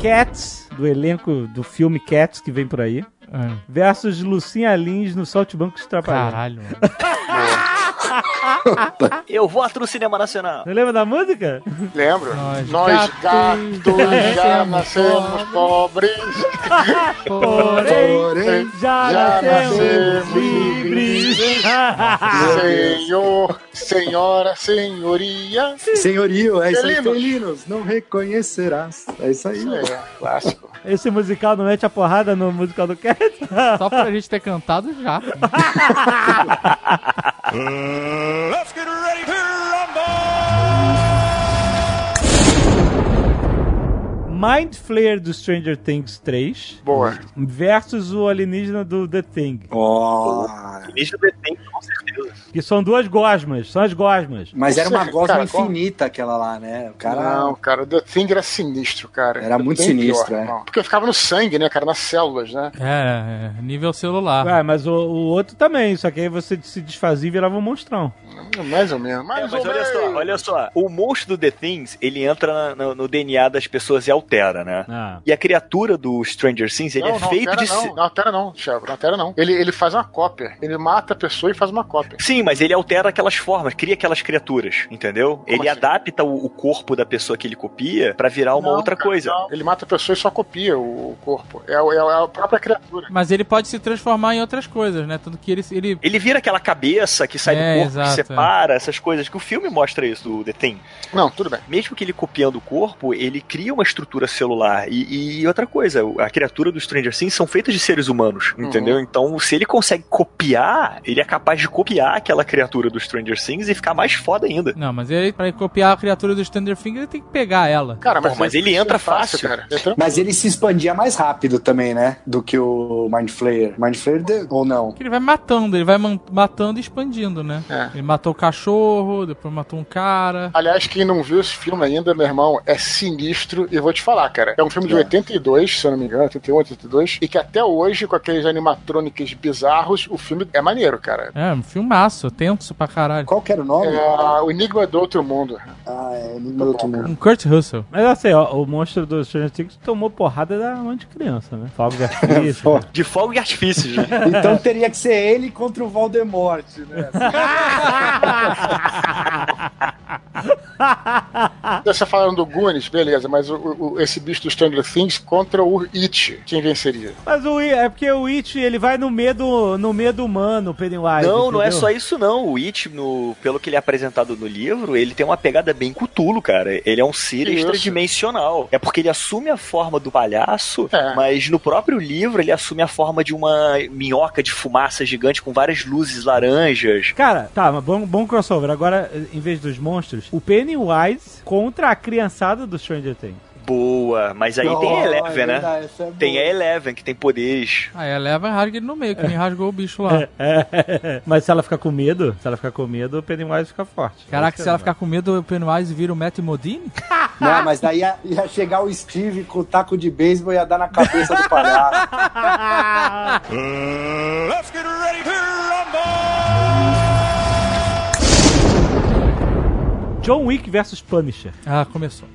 Cats, do elenco do filme Cats que vem por aí. É. Versus Lucinha Lins no Saltimbanco dos Trapalhões. Caralho, mano. Eu voto no cinema nacional. Você lembra da música? Lembro? Nós Nós, gatos, gatos, já nascemos pobres. Porém, Porém, já, já nascemos nascemos livres. Senhor, senhora, senhoria. senhorio, é isso aí, Felinos. não reconhecerás. É isso aí. É clássico. Esse musical não mete a porrada no musical do Cats? Só pra gente ter cantado já. Mind Flayer do Stranger Things 3 Boa. versus o alienígena do The Thing. Ó, Início do tem, com certeza. Que são duas gosmas, são as gosmas. Mas era uma gosma cara, qual- infinita aquela lá, né? O cara. Não, cara, o The Thing era sinistro, cara. Era muito bem sinistro, é. irmão. Porque ficava no sangue, né, cara, nas células, né? É, é, nível celular. Ué, mas o, o outro também, só que aí você se desfazia e virava um monstrão. Mais ou menos. Mais É, mas ou olha só, menos. olha só. O monstro do The Things, ele entra na- no, no DNA das pessoas e altera, né? Ah. E a criatura do Stranger Things, ele não, é não feito altera de. não. Não altera não, Thiago. Não altera não. Ele, ele faz uma cópia. Ele mata a pessoa e faz uma cópia. Sim, mas ele altera aquelas formas, cria aquelas criaturas, entendeu? ele assim? adapta o, o corpo da pessoa que ele copia pra virar uma Não, outra cara, coisa. não. Ele mata a pessoa e só copia o, o corpo. É, o- é a própria criatura. Mas ele pode se transformar em outras coisas, né? Tanto que ele. ele... Ele vira aquela cabeça que sai É, do corpo, exato, que separa, essas coisas. Que o filme mostra isso, do The Thing. Não, tudo bem. Mesmo que ele copiando o corpo, ele cria uma estrutura celular. E, e outra coisa, a criatura do Stranger Things são feitas de seres humanos, Uhum. entendeu? Então, se ele consegue copiar, ele é capaz de copiar aquela criatura do Stranger Things e ficar mais foda ainda. Não, mas ele, pra ele copiar a criatura do Stranger Things, ele tem que pegar ela. Cara, mas, Pô, mas ele isso entra é fácil. cara. Entra- Mas ele se expandia mais rápido também, né? Do que o Mind Flayer. Mind Flayer de- ou não? Ele vai matando, ele vai matando e expandindo, né? É. Ele matou o cachorro, depois matou um cara. Aliás, quem não viu esse filme ainda, meu irmão, é sinistro. E eu vou te falar, cara. É um filme de É. 82, se eu não me engano, 81, 82. E que até hoje, com aqueles animatrônicos bizarros, o filme é maneiro, cara. É, um filmaço, tenso pra caralho. Qual que era o nome? É, o Enigma do Outro Mundo. Ah, é Enigma do Outro Mundo. Um Kurt Russell. Mas assim, ó, o monstro do Stranger Things tomou porrada da mão de criança, né? Fogo de artifício. De fogo e artifícios, né? Então teria que ser ele contra o Voldemort, né? Você falando do Goonies, beleza, mas o- o- esse bicho do Stranger Things contra o It, quem venceria? Mas o I- é porque o It, ele vai no medo, no medo humano, o Pennywise. Não, não é entendeu? só isso não. O It, no, pelo que ele é apresentado no livro, ele tem uma pegada bem cutulo, cara. Ele é um ser Isso. extradimensional. É porque ele assume a forma do palhaço, É. mas no próprio livro ele assume a forma de uma minhoca de fumaça gigante com várias luzes laranjas. Cara, tá, mas bom, bom crossover. Agora, em vez dos monstros, o Pennywise contra a criançada do Stranger Things. Boa, mas aí tem a Eleven, né? Tem a Eleven, que tem poderes. Aí eleva e rasga ele no meio, que nem rasgou o bicho lá. É, mas se ela ficar com medo, se ela ficar com medo, o Pennywise fica forte. Caraca, se é ela o ficar com medo, o Pennywise vira o Matt Modine? Não, mas daí ia, ia chegar o Steve com o taco de beisebol e ia dar na cabeça do palhaço. John Wick versus Punisher. Ah, começou.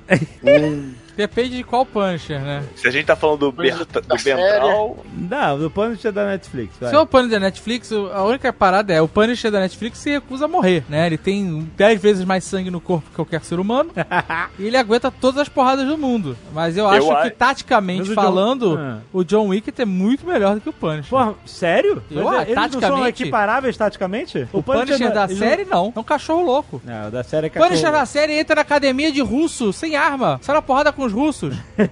Depende de qual Punisher, né? Se a gente tá falando do, Berta, do Bentral, Não, o Punisher da Netflix. vai. Se é o Punisher da Netflix, o- a única parada é o Punisher da Netflix se recusa a morrer, né? Ele tem 10 vezes mais sangue no corpo que qualquer ser humano e ele aguenta todas as porradas do mundo. Mas eu acho Eu que, taticamente Mas o John- falando, Ah. o John Wick é muito melhor do que o Punisher. Porra, sério? Eu acho, eles não são taticamente- equiparáveis taticamente? o Punisher da ele série, não. É um cachorro louco. Não, o da série é O Punisher cachorro. na série entra na academia de russo, sem arma. Sai na porrada com os russos.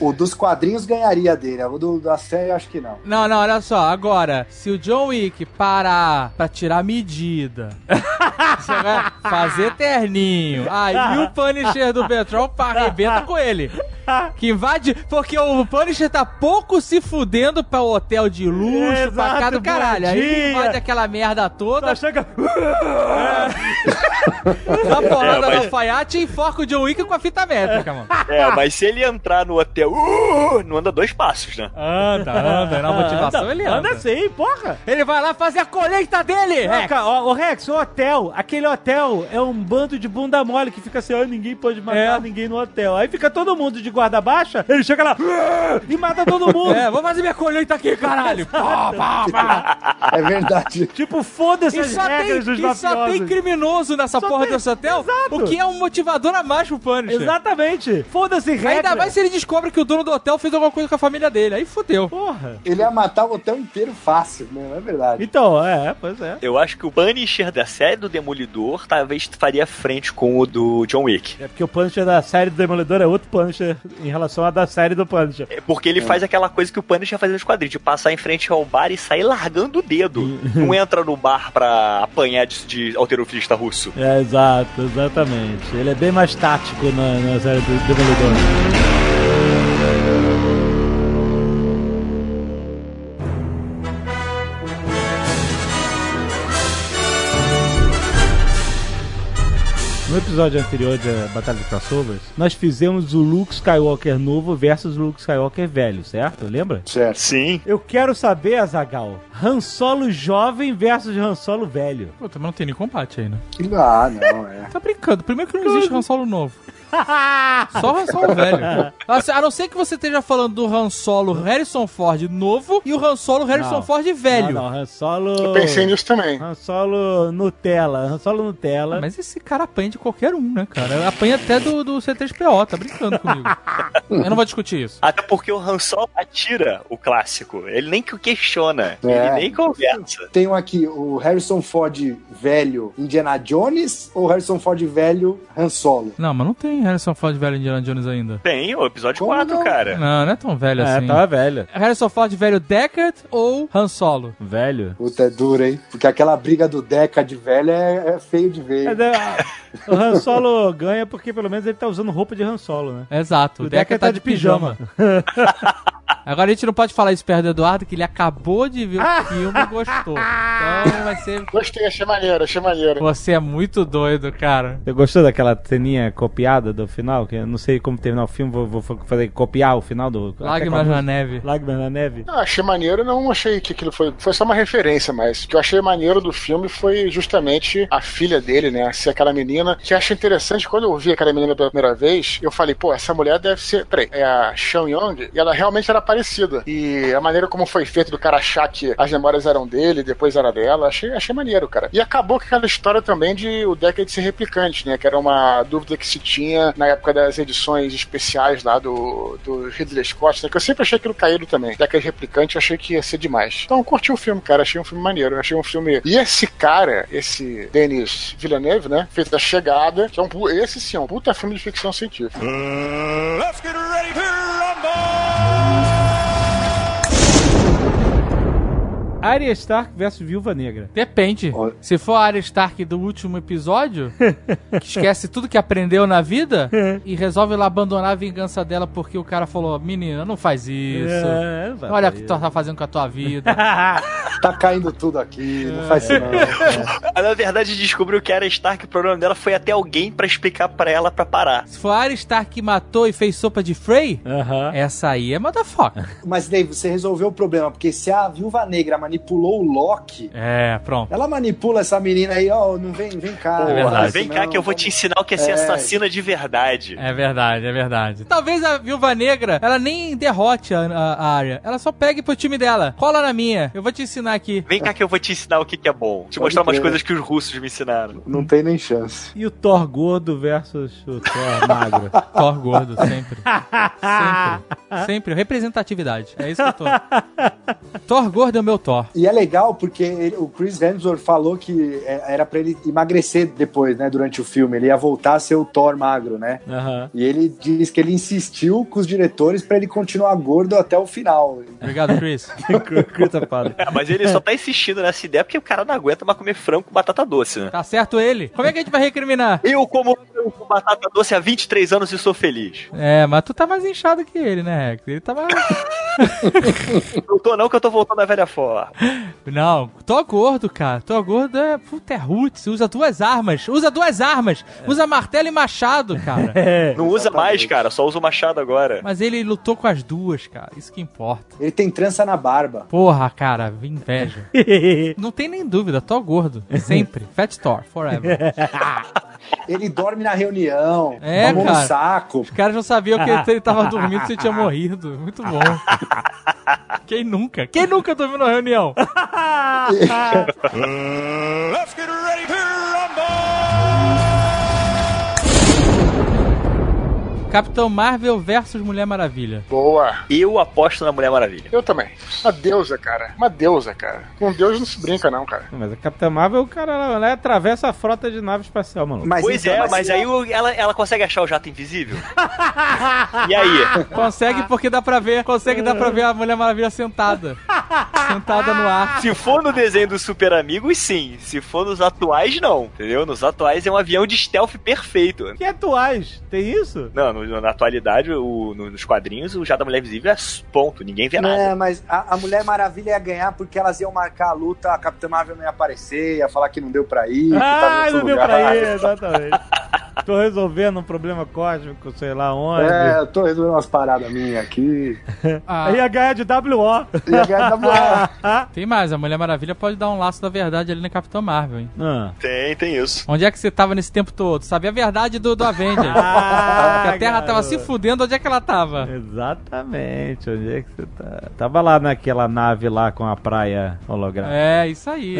O dos quadrinhos ganharia dele, o do, da série acho que não. Não, não, olha só. Agora, se o John Wick parar pra tirar medida, você vai fazer terninho, aí o Punisher do Petrol arrebenta com ele. Que invade. Porque o Punisher tá pouco se fudendo pra hotel de luxo, pra Exato, cá do caralho. Aí invade aquela merda toda, Só chega... dá porrada É, mas- no alfaiate e enforca o John Wick com a fita métrica, mano. é, mas se ele entrar no hotel, uh, não anda dois passos, né? Anda, anda. Na motivação ele anda. Anda sim, porra. Ele vai lá fazer a colheita dele, Rex. cara, ó, ô Rex, o hotel, aquele hotel é um bando de bunda mole que fica assim, ó, ninguém pode matar É. ninguém no hotel. Aí fica todo mundo de guarda baixa, ele chega lá e mata todo mundo. É, vou fazer minha colheita aqui, caralho. Pá, pá, pá. É verdade. Tipo, foda-se as só, tem, regras dos e só tem criminoso nessa Só porra desse hotel, Exato. o que é um motivador a mais pro Punisher. Exatamente. Foda-se regra. Ainda mais se ele descobre que o dono do hotel fez alguma coisa com a família dele. Aí fodeu. Porra. Ele ia matar o hotel inteiro fácil, né? É verdade. Então, é, pois é. Eu acho que o Punisher da série do Demolidor talvez faria frente com o do John Wick. É porque o Punisher da série do Demolidor é outro Punisher em relação à da série do Punisher. É porque ele faz aquela coisa que o Punisher faz nos quadrinhos, de passar em frente ao bar e sair largando o dedo. Não entra no bar pra apanhar de, de alterofilista russo. É, exato, exatamente. Ele é bem mais tático na, na série do Demolidor. Episódio anterior da Batalha de Crossovers, nós fizemos o Luke Skywalker novo versus o Luke Skywalker velho, certo? Lembra? Certo. Sim. Eu quero saber, Azagal, Han Solo jovem versus Han Solo velho. Pô, também não tem nem combate aí, né? Ah, não, é. Tá brincando. Primeiro que não existe Han Solo novo. Só Han Solo velho. A não ser que você esteja falando do Han Solo Harrison Ford novo e o Han Solo Harrison Não. Ford velho. Não, não, Han Solo... Eu pensei nisso também. Han Solo Nutella, Han Solo Nutella. Mas esse cara apanha de qualquer um, né, cara? Apanha até do, do C3PO, tá brincando comigo. Eu não vou discutir isso. Até porque o Han Solo atira o clássico. Ele nem que questiona. É. Ele nem conversa. Tem um aqui, o Harrison Ford velho Indiana Jones ou Harrison Ford velho Han Solo? Não, mas não tem Harrison Ford velho Indiana Jones ainda. Tem o episódio Como 4, não? cara. Não, não é tão velho É, assim. tava velho. Harrison Ford velho Deckard ou Han Solo? Velho. Puta, é duro, hein? Porque aquela briga do Deca de velho é, é feio de ver. É, o Han Solo ganha porque pelo menos ele tá usando roupa de Han Solo, né? Exato, o, O Deckard Deckard tá, tá de de pijama. Agora a gente não pode falar isso perto do Eduardo, que ele acabou de ver o filme e gostou. Então vai ser. Gostei, achei maneiro, achei maneiro. Você é muito doido, cara. Você gostou daquela ceninha copiada do final? Que eu não sei como terminar o filme, vou, vou fazer copiar o final do. Lágrimas na neve. Lágrimas na neve? Não, achei maneiro, não achei que aquilo foi. Foi só uma referência, mas o que eu achei maneiro do filme foi justamente a filha dele, né? Ser aquela menina. Que eu acho interessante, quando eu vi aquela menina pela primeira vez, eu falei, pô, essa mulher deve ser. Peraí, é a Sean Young, e ela realmente era parecida. E a maneira como foi feito do cara achar que as memórias eram dele, depois era dela, achei, achei maneiro, cara. E acabou com aquela história também de o Deckard ser replicante, né? Que era uma dúvida que se tinha na época das edições especiais lá do, do Ridley Scott, né? Que eu sempre achei aquilo caído também. Deckard replicante, achei que ia ser demais. Então, curti o filme, cara. Achei um filme maneiro. Achei um filme. E esse cara, esse Denis Villeneuve, né? Fez a chegada, que é um. Esse sim, é um puta filme de ficção científica. Arya Stark versus Viúva Negra. Depende. Olha. Se for a Arya Stark do último episódio, que esquece tudo que aprendeu na vida e resolve lá abandonar a vingança dela porque o cara falou: Menina, não faz isso. É, não Olha o que tu tá fazendo com a tua vida. Tá caindo tudo aqui, não faz isso não. Na verdade, descobriu que era Stark, o problema dela foi até alguém pra explicar pra ela pra parar. Se for a Arya Stark que matou e fez sopa de Frey, Aham. essa aí é motherfucker. Mas Dave, você resolveu o problema, porque se a Viúva Negra manipulou o Loki, É, pronto. ela manipula essa menina aí, ó, não vem, vem cá. Porra, verdade. vem cá que eu vou te ensinar o que é ser É. assassina de verdade. É verdade, é verdade. Talvez a Viúva Negra, ela nem derrote a, a, a Arya. Ela só pegue pro time dela. Cola na minha. Eu vou te ensinar aqui. Vem cá que eu vou te ensinar o que, que é bom. Te Pode mostrar umas crer. coisas que os russos me ensinaram. Não tem nem chance. E o Thor gordo versus o Thor magro. Thor gordo, sempre. sempre. Sempre. Representatividade. É isso que eu tô. Thor gordo é o meu Thor. E é legal porque ele- o Chris Hemsworth falou que é, era pra ele emagrecer depois, né, durante o filme. Ele ia voltar a ser o Thor magro, né? Aham. E ele diz que ele insistiu com os diretores pra ele continuar gordo até o final. Obrigado, Chris. Para. Ah, mas ele só tá insistindo nessa ideia porque o cara não aguenta mais comer frango com batata doce, né? Tá certo ele? Como é que a gente vai recriminar? Eu como frango com batata doce há 23 anos e sou feliz. É, mas tu tá mais inchado que ele, né, Rex? Ele tá mais... Não tô não que eu tô voltando à velha forma. Não, tô gordo, cara. Tô gordo é. Puta, é roots. Usa duas armas. Usa duas armas. Usa martelo e machado, cara. É. Não usa mais, cara, só usa o machado agora. Mas ele lutou com as duas, cara. Isso que importa. Ele tem trança na barba. Porra, cara, inveja. Não tem nem dúvida, tô gordo. Sempre. Fat Thor, forever. Ele dorme na reunião, É, mão cara. no saco. Os caras não sabiam que ele tava dormindo se ele tinha morrido. Muito bom. Quem nunca? Quem nunca dormiu na reunião? Capitão Marvel versus Mulher Maravilha. Boa. Eu aposto na Mulher Maravilha. Eu também. Uma deusa, cara. Uma deusa, cara. Com Deus não se brinca, não, cara. Mas a Capitã Marvel, o cara, ela, ela atravessa a frota de nave espacial, mano. Mas pois então, é, mas aí o- ela, ela consegue achar o jato invisível? e aí? Consegue porque dá pra ver, consegue dar pra ver a Mulher Maravilha sentada. sentada no ar. Se for no desenho dos Super Amigos, sim. Se for nos atuais, não. Entendeu? Nos atuais é um avião de stealth perfeito. Que atuais? Tem isso? Não, no- na atualidade, o- no- nos quadrinhos, o jato da Mulher Invisível é ponto. Ninguém vê nada. É, mas a, a Mulher Maravilha ia ganhar porque elas iam marcar a luta, a Capitã Marvel não ia aparecer, ia falar que não deu pra ir, que tá Ah, outro não deu lugar. pra ir, exatamente. Tô resolvendo um problema cósmico, sei lá onde. É, eu tô resolvendo umas paradas minhas aqui. Ah, ia ganhar de WO. E a galera da tem mais, a Mulher Maravilha pode dar um laço da verdade ali na Capitão Marvel, hein? Ah. Tem, tem isso. Onde é que você tava nesse tempo todo? Sabia a verdade do, do Avengers. Ah, que a Terra tava garoto. se fudendo, onde é que ela tava? Exatamente, onde é que você tá? Tava lá naquela nave lá com a praia holográfica. É, isso aí.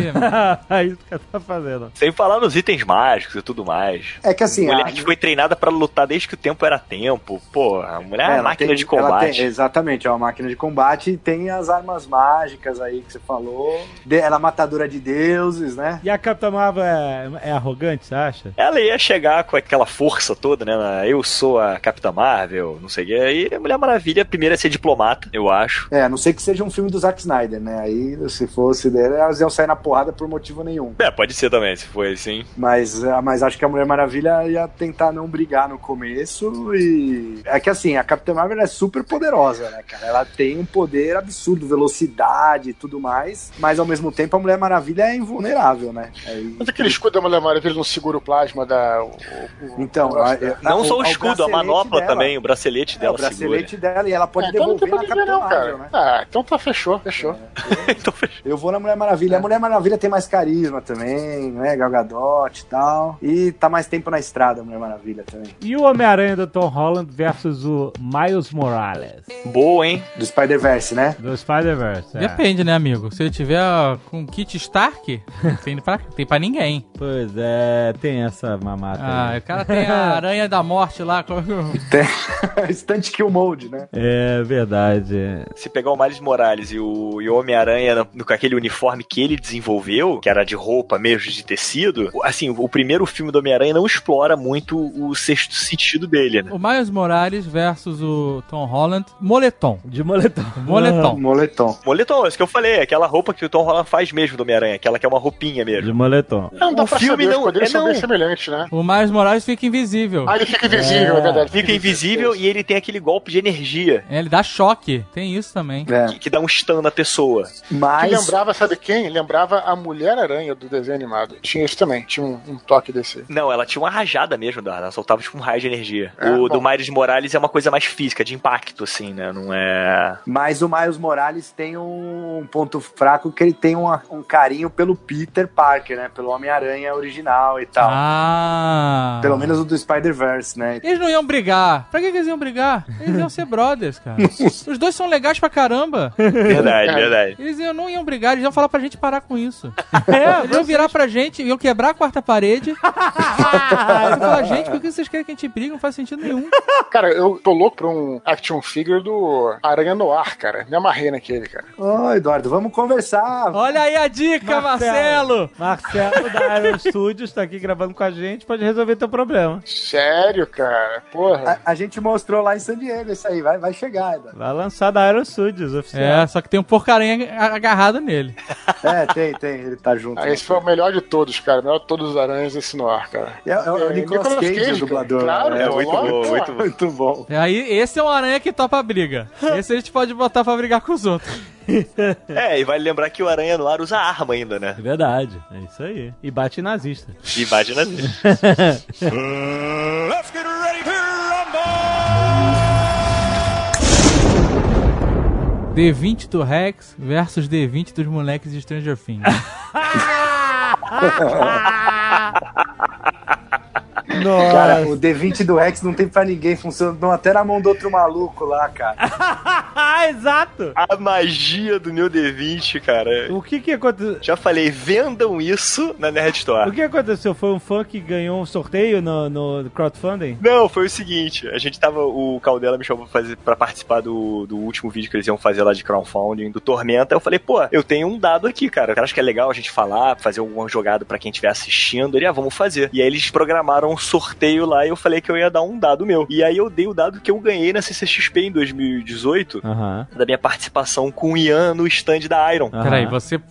É isso que ela tá fazendo. Sem falar nos itens mágicos e tudo mais. É que assim, a mulher a- que foi treinada pra lutar desde que o tempo era tempo. Pô, a mulher é uma ela máquina tem- de combate. tem- exatamente, é uma máquina de combate e tem as armas mágicas aí que você falou. De- ela é matadora de deuses, né? E a Capitã Marvel é, é arrogante, você acha? Ela ia chegar com aquela força toda, né? Eu sou a Capitã Marvel, não sei o quê. E a Mulher Maravilha, primeiro, ia ser diplomata, eu acho. É, a não sei que seja um filme do Zack Snyder, né? Aí, se fosse dele, elas iam sair na porrada por motivo nenhum. É, pode ser também, se for assim. Mas, ah, mas acho que a Mulher Maravilha ia tentar não brigar no começo e... É que assim, a Capitã Marvel é super poderosa, né, cara? Ela tem um poder absurdo, velocidade e tudo mais, mas ao mesmo tempo a Mulher Maravilha é invulnerável, né? Aí- Mas aquele escudo da Mulher Maravilha não segura o plasma da. o- o- o- Então, a- dela. a- Não só o a- escudo, a manopla dela. também, o bracelete É, dela o bracelete dela e ela pode Ah, então não devolver tem na Capitã não, Marvel, cara. né? Ah, então tá, fechou, fechou. segura. Então, fechou. Eu vou na Mulher Maravilha. A Mulher Maravilha tem mais carisma também, né? Gal Gadot e tal. E tá mais tempo na estrada, a Mulher Maravilha também. E o Homem-Aranha do Tom Holland versus o Miles Morales Boa, hein? Do Spider-Verse, né? do Spider-Verse. é. Depende, né, amigo? Se ele tiver com kit Stark, tem pra, tem pra ninguém. Pois é, tem essa mamata. Ah, aí. o cara tem a aranha da morte lá. com- Stunt Kill Mode, né? É verdade. Se pegar o Miles Morales e o, e o Homem-Aranha com aquele uniforme que ele desenvolveu, que era de roupa mesmo, de tecido, assim, o primeiro filme do Homem-Aranha não explora muito o sexto sentido dele, né? O Miles Morales versus o Tom Holland. Moletom. De moletom. Moletom. Moletom. Moletom, é isso que eu falei, aquela roupa que o Tom Holland faz mesmo do Homem-Aranha, aquela que é uma roupinha mesmo. De moletom. Não dá O pra filme saber, não- os é são bem não. semelhantes, né? O Miles Morales fica invisível. Ah, ele fica invisível, é, verdade. Fica invisível e ele tem aquele golpe de energia É, ele dá choque. Tem isso também. É. que, que dá um stun na pessoa. Que Mas. lembrava, sabe quem? Lembrava a Mulher-Aranha do desenho animado. Tinha isso também, tinha um, um toque desse. Não, ela tinha uma rajada mesmo, ela soltava tipo um raio de energia. É, o bom. do Miles Morales é uma coisa mais física, de impacto, assim, né? Não é. Mas o Miles Morales tem um ponto fraco que ele tem uma- um carinho pelo Peter Parker, né? Pelo Homem-Aranha original e tal. Ah. Pelo menos o do Spider-Verse, né? Eles não iam brigar. Pra que, que eles iam brigar? Eles iam ser brothers, cara. Os dois são legais pra caramba. Verdade, É. verdade. Eles iam, não iam brigar, eles iam falar pra gente parar com isso. É, eles iam virar pra gente, iam quebrar a quarta parede. Iam falar, gente, por que vocês querem que a gente brigue? Não faz sentido nenhum. Cara, eu tô louco pra um action figure do Aranha Noir, cara. Me amarrei naquele, cara. Ô, Eduardo, vamos conversar. Olha aí a dica, Marcelo! Marcelo da Iron Studios tá aqui gravando com a gente, pode resolver teu problema. Sério, cara. Porra. A, a gente mostrou lá em San Diego isso aí, vai, vai chegar, Eduardo. Vai lançar da Iron Studios, oficial. É, só que tem um porcarinha agarrado nele. É, tem, tem, ele tá junto. Ah, esse foi o melhor de todos, cara. O melhor de todos os aranhas esse Noir, cara. É, é É, Nicolas Nicolas Cage, Cage, o dublador. claro, né? É muito bom, pô. muito bom. Muito bom. Aí, esse é um aranha que topa a briga. Esse a gente pode botar pra brigar com os outros. É, e vale lembrar que o Aranha no ar usa arma ainda, né? É verdade, é isso aí. E bate nazista. Imagina assim. D20 do Rex versus D20 dos moleques de Stranger Things. Cara, o D20 do Rex não tem pra ninguém, funcionou até na mão do outro maluco lá, cara. Ah, exato! A magia do meu D20, cara. O que que aconteceu? Já falei, vendam isso na Nerd O Store. que aconteceu? Foi um fã que ganhou um sorteio no, no crowdfunding? Não, foi o seguinte, a gente tava, o Caldela me chamou pra, fazer, pra participar do, do último vídeo que eles iam fazer lá de crowdfunding, do Tormenta, eu falei, pô, eu tenho um dado aqui, cara, eu acho que é legal a gente falar, fazer alguma jogada pra quem estiver assistindo, ele, ah, vamos fazer. E aí eles programaram um sorteio lá e eu falei que eu ia dar um dado meu. E aí eu dei o dado que eu ganhei na CCXP em 2018, Aham. da minha participação com o Ian no stand da Iron. aham. Peraí, você.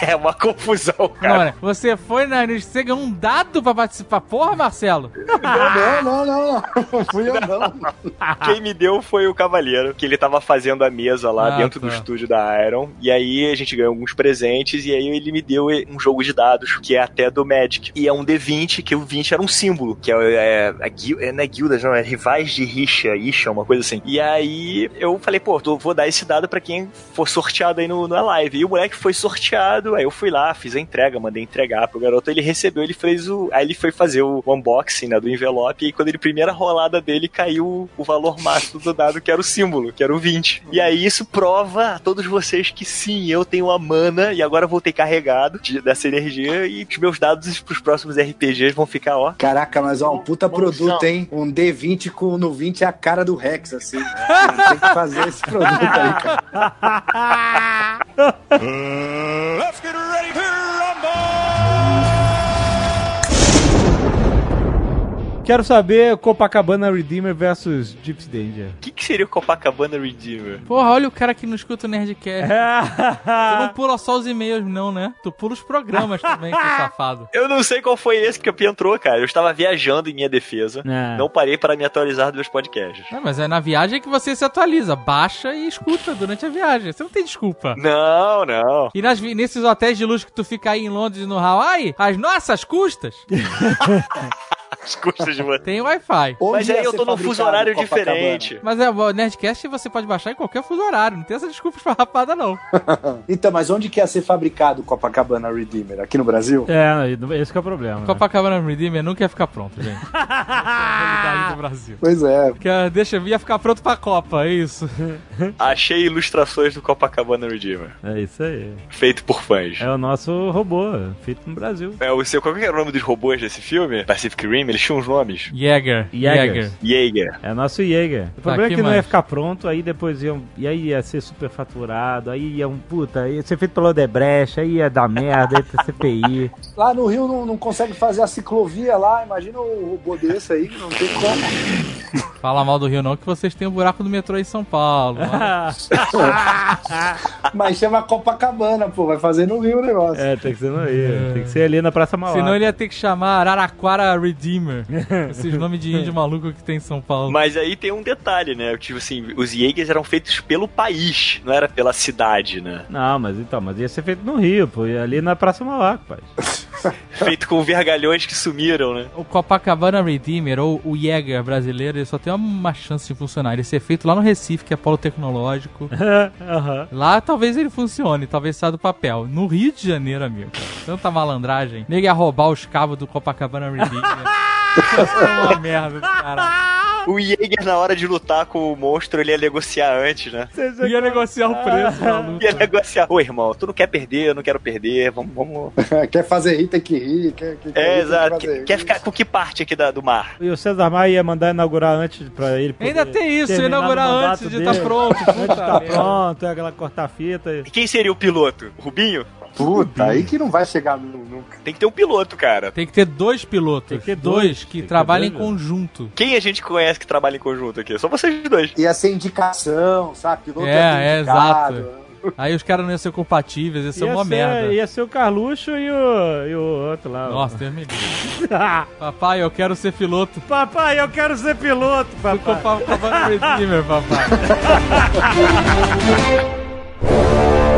É uma confusão, cara. olha, você foi na. Você ganhou um dado pra participar. Porra, Marcelo! Não, não, não, não. Não fui eu, não. Quem me deu foi o Cavaleiro, que ele tava fazendo a mesa lá Ah, dentro tá. do estúdio da Iron. E aí a gente ganhou alguns presentes. E aí ele me deu um jogo de dados, que é até do Magic. E é um D20, que o 20 era um símbolo, que é, é, a guil- é não é guildas, não, é rivais de rixa, isha, uma coisa assim. E aí eu falei, pô, tô- vou dar esse dado pra quem for sorteado aí no, na live. E o moleque foi sorteado, aí eu fui lá, fiz a entrega, mandei entregar pro garoto, ele recebeu, ele fez o. Aí ele foi fazer o unboxing né, do envelope, e quando ele, primeira rolada dele, caiu o valor máximo do dado, que era o símbolo, que era o 20. E aí isso prova a todos vocês que sim, eu tenho a mana, e agora eu voltei carregado de- dessa energia, e os meus dados pros próximos RPGs vão ficar, ó. Caraca, mas ó, um puta produto, hein? Um D20 com no 20 é a cara do Rex, assim. Tem que fazer esse produto aí, cara. Quero saber Copacabana Redeemer versus Gypsy Danger. O que, que seria o Copacabana Redeemer? Porra, olha o cara que não escuta o Nerdcast. Tu não pula só os e-mails, não, né? Tu pula os programas também, seu safado. Eu não sei qual foi esse que entrou, cara. Eu estava viajando em minha defesa. É. Não parei para me atualizar dos meus podcasts. Não, mas é na viagem que você se atualiza. Baixa e escuta durante a viagem. Você não tem desculpa. Não, não. E nas nesses hotéis de luxo que tu fica aí em Londres e no Hawaii, as nossas custas, As custas de você. tem Wi-Fi. Mas aí eu tô num fuso horário diferente. Mas é, o Nerdcast você pode baixar em qualquer fuso horário. Não tem essa desculpa esfarrapada, não. Então, mas onde que ia ser fabricado o Copacabana Redeemer? Aqui no Brasil? É, esse que é o problema. né? Copacabana Redeemer nunca ia ficar pronto, gente. É a realidade do Brasil. Pois é. Que, ah, deixa, ia ficar pronto pra Copa, é isso. Achei ilustrações do Copacabana Redeemer. É isso aí. Feito por fãs. É o nosso robô, feito no Brasil. É, o seu, qual que era o nome dos robôs desse filme? Pacific Rim, eles tinham uns nomes. Jäger. Jäger. Jaeger. É nosso Jaeger. O problema que é que não ia ficar pronto, aí depois iam, e aí ia ser super faturado, aí ia um puta, ia ser feito pelo Odebrecht, aí ia dar merda, ia ter CPI. Lá no Rio não, não consegue fazer a ciclovia lá. Imagina o robô desse aí, que não tem como. Fala mal do Rio não, que vocês têm um buraco do metrô em São Paulo. Mas chama Copacabana, pô. Vai fazer no Rio o negócio. é, tem que ser no Rio, tem que ser ali na Praça Mauá. Senão ele ia ter que chamar Araraquara Redeemer. Esses nomes de índio maluco que tem em São Paulo. Mas aí tem um detalhe, né? Tipo assim, os Jaegers eram feitos pelo país, não era pela cidade, né? Não, mas então, mas ia ser feito no Rio, pô, ia ali na Praça Mauá, pai. Feito com vergalhões que sumiram, né? O Copacabana Redeemer, ou o Jäger brasileiro, ele só tem uma chance de funcionar. Ele ser feito lá no Recife, que é polo tecnológico. Aham. Lá talvez ele funcione, talvez saia do papel. No Rio de Janeiro, amigo. Tanta malandragem. Nego ia roubar os cabos do Copacabana Redeemer. É uma merda, cara. O Jaeger, na hora de lutar com o monstro, ele ia negociar antes, né? Ia negociar o preço da luta. Ia negociar. Ô, irmão, tu não quer perder, eu não quero perder, vamos... vamos... quer fazer rir, tem que rir. Quer, quer, quer É, exato. Quer, quer ficar com que parte aqui da- do mar? E o César Maia ia mandar inaugurar antes pra ele. Ainda tem isso, inaugurar antes de estar pronto. Antes de estar merda. pronto, é aquela cortar a fita. E quem seria o piloto? O Rubinho? Puta, aí que não vai chegar nu- nunca. Tem que ter um piloto, cara. Tem que ter dois pilotos. Tem que ter dois, dois. que trabalham em conjunto. Quem a gente conhece que trabalha em conjunto aqui? Só vocês dois. Ia ser indicação, sabe? Piloto É, é, indicado. exato. Aí os caras não iam ser compatíveis, ia ser Ia uma ser, merda. ia ser o Carluxo e o, e o outro lá. Nossa, Deus me livre. Papai, eu quero ser piloto. papai, eu quero ser piloto, papai. Copacabana Redeemer, papai.